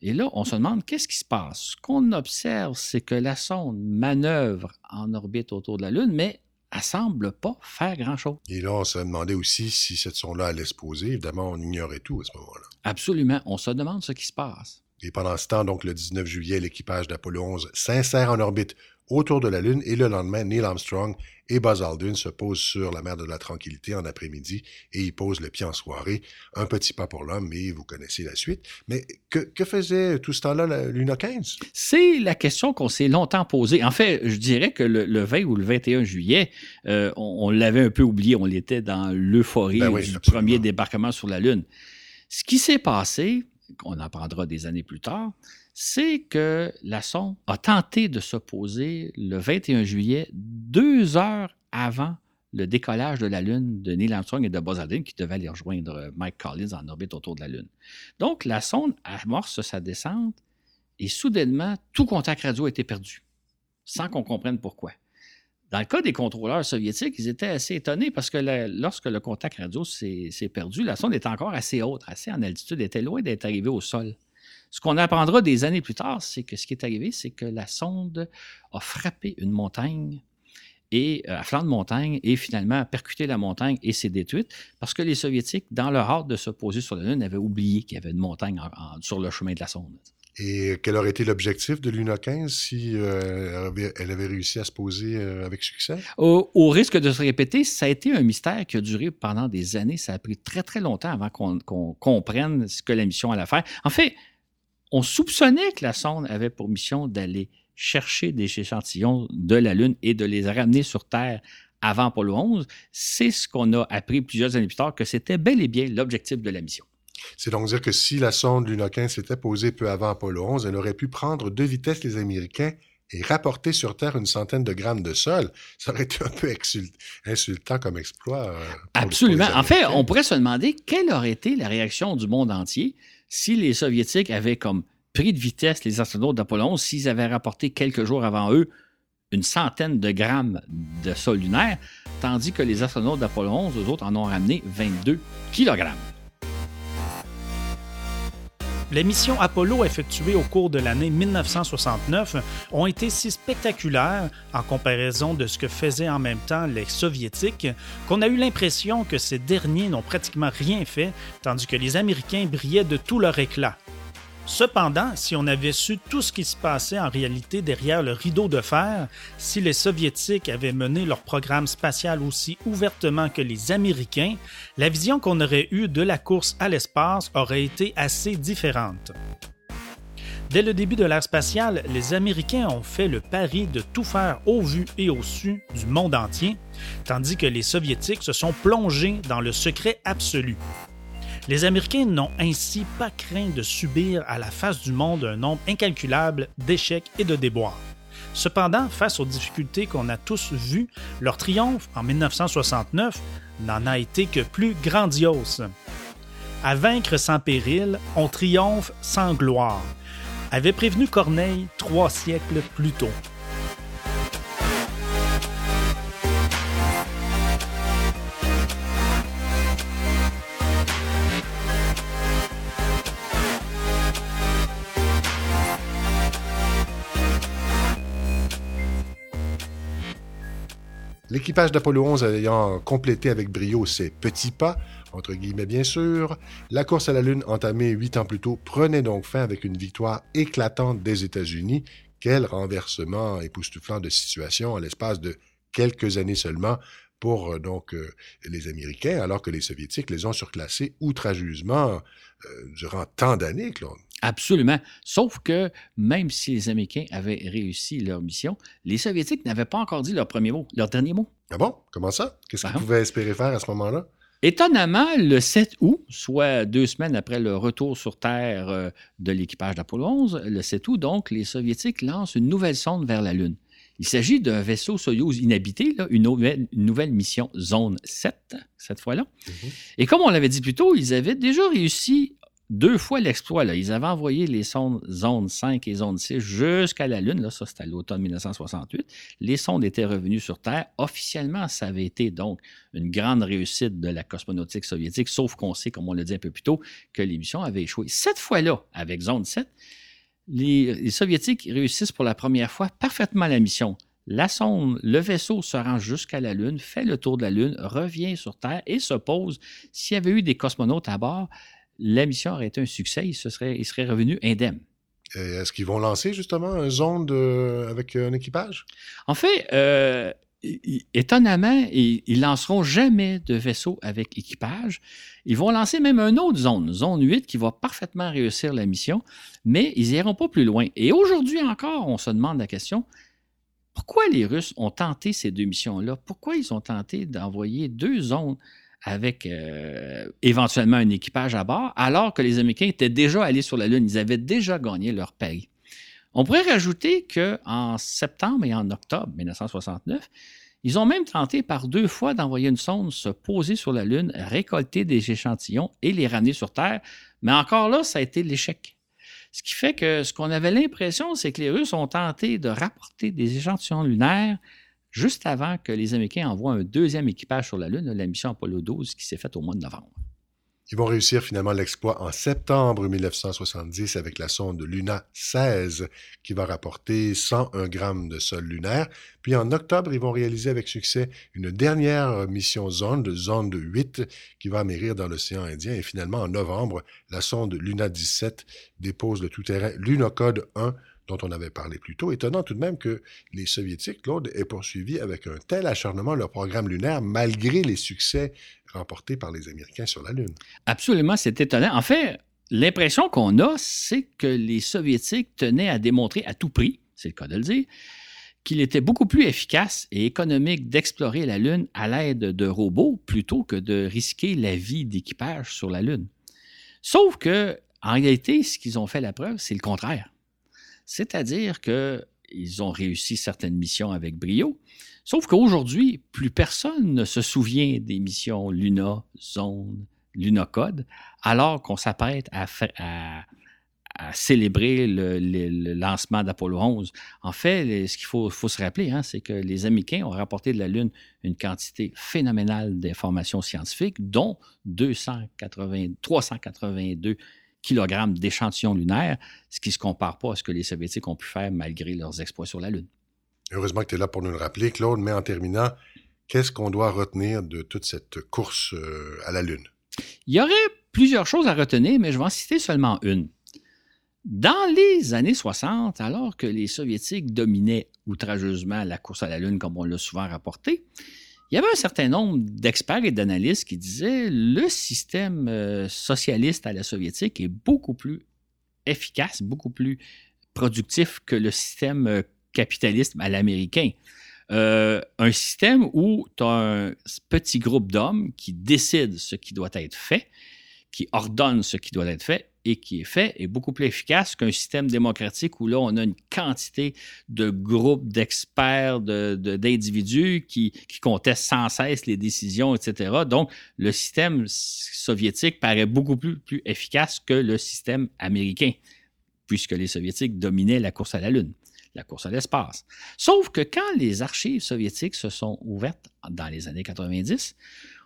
Et là, on se demande qu'est-ce qui se passe? Ce qu'on observe, c'est que la sonde manœuvre en orbite autour de la Lune, mais elle semble pas faire grand-chose. Et là, on se demandait aussi si cette sonde-là allait se poser. Évidemment, on ignorait tout à ce moment-là. Absolument. On se demande ce qui se passe. Et pendant ce temps, donc le 19 juillet, l'équipage d'Apollo 11 s'insère en orbite autour de la Lune et le lendemain, Neil Armstrong et Buzz Aldrin se posent sur la mer de la Tranquillité en après-midi et ils posent le pied en soirée. Un petit pas pour l'homme, mais vous connaissez la suite. Mais que, faisait tout ce temps-là la Luna 15? C'est la question qu'on s'est longtemps posée. En fait, je dirais que le, 20 ou le 21 juillet, euh, on, l'avait un peu oublié. On était dans l'euphorie ben du premier débarquement sur la Lune. Ce qui s'est passé, on apprendra des années plus tard, c'est que la sonde a tenté de s'opposer le 21 juillet, deux heures avant le décollage de la Lune de Neil Armstrong et de Buzz qui devaient aller rejoindre Mike Collins en orbite autour de la Lune. Donc, la sonde amorce sa descente et soudainement, tout contact radio a été perdu, sans qu'on comprenne pourquoi. Dans le cas des contrôleurs soviétiques, ils étaient assez étonnés parce que lorsque le contact radio s'est perdu, la sonde était encore assez haute, assez en altitude, était loin d'être arrivée au sol. Ce qu'on apprendra des années plus tard, c'est que ce qui est arrivé, c'est que la sonde a frappé une montagne et euh, à flanc de montagne et finalement percuté la montagne et s'est détruite parce que les Soviétiques, dans leur hâte de se poser sur la Lune, avaient oublié qu'il y avait une montagne sur le chemin de la sonde. Et quel aurait été l'objectif de Luna 15 si euh, elle avait réussi à se poser euh, avec succès? Au, risque de se répéter, ça a été un mystère qui a duré pendant des années. Ça a pris très, très longtemps avant qu'on comprenne ce que la mission allait faire. En fait, on soupçonnait que la sonde avait pour mission d'aller chercher des échantillons de la Lune et de les ramener sur Terre avant Apollo 11. C'est ce qu'on a appris plusieurs années plus tard, que c'était bel et bien l'objectif de la mission. C'est donc dire que si la sonde Luna 15 s'était posée peu avant Apollo 11, elle aurait pu prendre de vitesse les Américains et rapporter sur Terre une centaine de grammes de sol. Ça aurait été un peu insultant comme exploit. Euh, Absolument. En fait, on pourrait se demander quelle aurait été la réaction du monde entier si les Soviétiques avaient comme pris de vitesse les astronautes d'Apollo 11, s'ils avaient rapporté quelques jours avant eux une centaine de grammes de sol lunaire, tandis que les astronautes d'Apollo 11, eux autres, en ont ramené 22 kilogrammes. Les missions Apollo effectuées au cours de l'année 1969 ont été si spectaculaires en comparaison de ce que faisaient en même temps les soviétiques qu'on a eu l'impression que ces derniers n'ont pratiquement rien fait tandis que les Américains brillaient de tout leur éclat. Cependant, si on avait su tout ce qui se passait en réalité derrière le rideau de fer, si les Soviétiques avaient mené leur programme spatial aussi ouvertement que les Américains, la vision qu'on aurait eue de la course à l'espace aurait été assez différente. Dès le début de l'ère spatiale, les Américains ont fait le pari de tout faire au vu et au su du monde entier, tandis que les Soviétiques se sont plongés dans le secret absolu. Les Américains n'ont ainsi pas craint de subir à la face du monde un nombre incalculable d'échecs et de déboires. Cependant, face aux difficultés qu'on a tous vues, leur triomphe en 1969 n'en a été que plus grandiose. À vaincre sans péril, on triomphe sans gloire, avait prévenu Corneille trois siècles plus tôt. L'équipage d'Apollo 11 ayant complété avec brio ses petits pas, entre guillemets bien sûr, la course à la Lune entamée huit ans plus tôt prenait donc fin avec une victoire éclatante des États-Unis. Quel renversement époustouflant de situation en l'espace de quelques années seulement pour euh, donc euh, les Américains, alors que les Soviétiques les ont surclassés outrageusement euh, durant tant d'années, Claude. Absolument. Sauf que même si les Américains avaient réussi leur mission, les Soviétiques n'avaient pas encore dit leur premier mot, leur dernier mot. Ah bon? Comment ça? Qu'est-ce qu'ils ben pouvaient espérer faire à ce moment-là? Étonnamment, le 7 août, soit deux semaines après le retour sur Terre euh, de l'équipage d'Apollo 11, le 7 août, donc, les Soviétiques lancent une nouvelle sonde vers la Lune. Il s'agit d'un vaisseau Soyouz inhabité, une, nouvelle, mission Zone 7, cette fois-là. Mm-hmm. Et comme on l'avait dit plus tôt, ils avaient déjà réussi deux fois l'exploit. Ils avaient envoyé les sondes zone 5 et zone 6 jusqu'à la Lune. Là, ça, c'était à l'automne 1968. Les sondes étaient revenues sur Terre. Officiellement, ça avait été donc une grande réussite de la cosmonautique soviétique, sauf qu'on sait, comme on l'a dit un peu plus tôt, que l'émission avait échoué. Cette fois-là, avec zone 7, les, les Soviétiques réussissent pour la première fois parfaitement la mission. La sonde, le vaisseau se rend jusqu'à la Lune, fait le tour de la Lune, revient sur Terre et se pose. S'il y avait eu des cosmonautes à bord, la mission aurait été un succès, il, se serait, il serait revenu indemne. Est-ce qu'ils vont lancer justement un zone avec un équipage? En fait, euh, étonnamment, ils, ne lanceront jamais de vaisseau avec équipage. Ils vont lancer même une autre zone, zone 8, qui va parfaitement réussir la mission, mais ils n'iront pas plus loin. Et aujourd'hui encore, on se demande la question, pourquoi les Russes ont tenté ces deux missions-là? Pourquoi ils ont tenté d'envoyer deux zones avec euh, éventuellement un équipage à bord, alors que les Américains étaient déjà allés sur la Lune. Ils avaient déjà gagné leur pari. On pourrait rajouter qu'en septembre et en octobre 1969, ils ont même tenté par deux fois d'envoyer une sonde se poser sur la Lune, récolter des échantillons et les ramener sur Terre. Mais encore là, ça a été l'échec. Ce qui fait que ce qu'on avait l'impression, c'est que les Russes ont tenté de rapporter des échantillons lunaires juste avant que les Américains envoient un deuxième équipage sur la Lune, la mission Apollo 12 qui s'est faite au mois de novembre. Ils vont réussir finalement l'exploit en septembre 1970 avec la sonde Luna 16 qui va rapporter 101 grammes de sol lunaire. Puis en octobre, ils vont réaliser avec succès une dernière mission zonde, zonde 8, qui va amérir dans l'océan Indien. Et finalement, en novembre, la sonde Luna 17 dépose le tout-terrain Lunocode 1 dont on avait parlé plus tôt. Étonnant tout de même que les Soviétiques, Claude, aient poursuivi avec un tel acharnement leur programme lunaire malgré les succès remportés par les Américains sur la Lune. Absolument, c'est étonnant. En fait, l'impression qu'on a, c'est que les Soviétiques tenaient à démontrer à tout prix, c'est le cas de le dire, qu'il était beaucoup plus efficace et économique d'explorer la Lune à l'aide de robots plutôt que de risquer la vie d'équipage sur la Lune. Sauf que, en réalité, ce qu'ils ont fait la preuve, c'est le contraire. C'est-à-dire qu'ils ont réussi certaines missions avec brio, sauf qu'aujourd'hui, plus personne ne se souvient des missions Luna, Zone, Lunacode, alors qu'on s'apprête à, célébrer le, lancement d'Apollo 11. En fait, ce qu'il faut, se rappeler, hein, c'est que les Américains ont rapporté de la Lune une quantité phénoménale d'informations scientifiques, dont 280, 382 kilogrammes d'échantillons lunaires, ce qui ne se compare pas à ce que les Soviétiques ont pu faire malgré leurs exploits sur la Lune. Heureusement que tu es là pour nous le rappeler, Claude, mais en terminant, qu'est-ce qu'on doit retenir de toute cette course euh, à la Lune? Il y aurait plusieurs choses à retenir, mais je vais en citer seulement une. Dans les années 60, alors que les Soviétiques dominaient outrageusement la course à la Lune, comme on l'a souvent rapporté, il y avait un certain nombre d'experts et d'analystes qui disaient le système euh, socialiste à la soviétique est beaucoup plus efficace, beaucoup plus productif que le système euh, capitaliste à l'américain. Euh, un système où tu as un petit groupe d'hommes qui décident ce qui doit être fait, qui ordonnent ce qui doit être fait et qui est fait est beaucoup plus efficace qu'un système démocratique où là, on a une quantité de groupes d'experts, d'individus qui, qui contestent sans cesse les décisions, etc. Donc, le système soviétique paraît beaucoup plus, plus efficace que le système américain, puisque les soviétiques dominaient la course à la Lune la course à l'espace. Sauf que quand les archives soviétiques se sont ouvertes dans les années 90,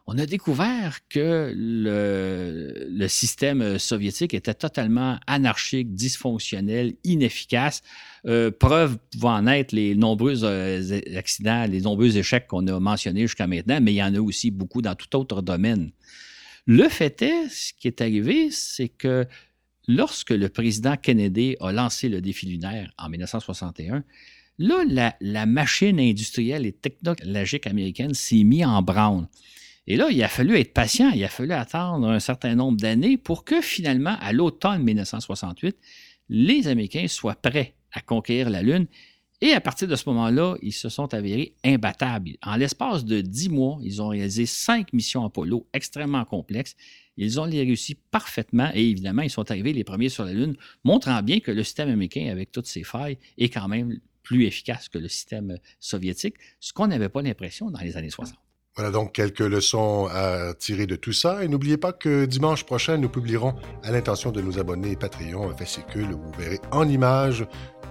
on a découvert que le, système soviétique était totalement anarchique, dysfonctionnel, inefficace. Euh, preuve pouvant en être les nombreux euh, accidents, les nombreux échecs qu'on a mentionnés jusqu'à maintenant, mais il y en a aussi beaucoup dans tout autre domaine. Le fait est, ce qui est arrivé, c'est que lorsque le président Kennedy a lancé le défi lunaire en 1961, là, la, la machine industrielle et technologique américaine s'est mise en branle. Et là, il a fallu être patient, il a fallu attendre un certain nombre d'années pour que finalement, à l'automne 1968, les Américains soient prêts à conquérir la Lune. Et à partir de ce moment-là, ils se sont avérés imbattables. En l'espace de dix mois, ils ont réalisé cinq missions Apollo extrêmement complexes. Ils ont les réussi parfaitement et évidemment, ils sont arrivés les premiers sur la Lune, montrant bien que le système américain, avec toutes ses failles, est quand même plus efficace que le système soviétique, ce qu'on n'avait pas l'impression dans les années 60. Voilà donc quelques leçons à tirer de tout ça. Et n'oubliez pas que dimanche prochain, nous publierons à l'intention de nos abonnés Patreon un fascicule où vous verrez en images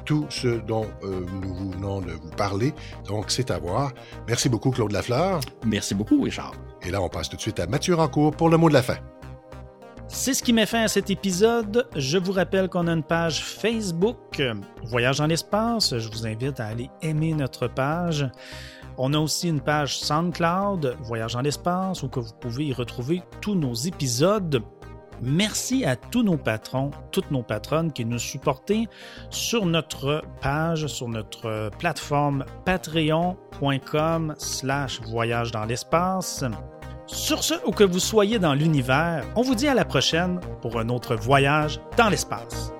tout ce dont euh, nous venons de vous parler. Donc, c'est à voir. Merci beaucoup, Claude Lafleur. Merci beaucoup, Richard. Et là, on passe tout de suite à Mathieu Rancourt pour le mot de la fin. C'est ce qui met fin à cet épisode. Je vous rappelle qu'on a une page Facebook, Voyage dans l'espace. Je vous invite à aller aimer notre page. On a aussi une page SoundCloud, Voyage dans l'espace, où que vous pouvez y retrouver tous nos épisodes. Merci à tous nos patrons, toutes nos patronnes qui nous supportent sur notre page, sur notre plateforme patreon.com slash voyage dans l'espace. Sur ce, où que vous soyez dans l'univers, on vous dit à la prochaine pour un autre voyage dans l'espace.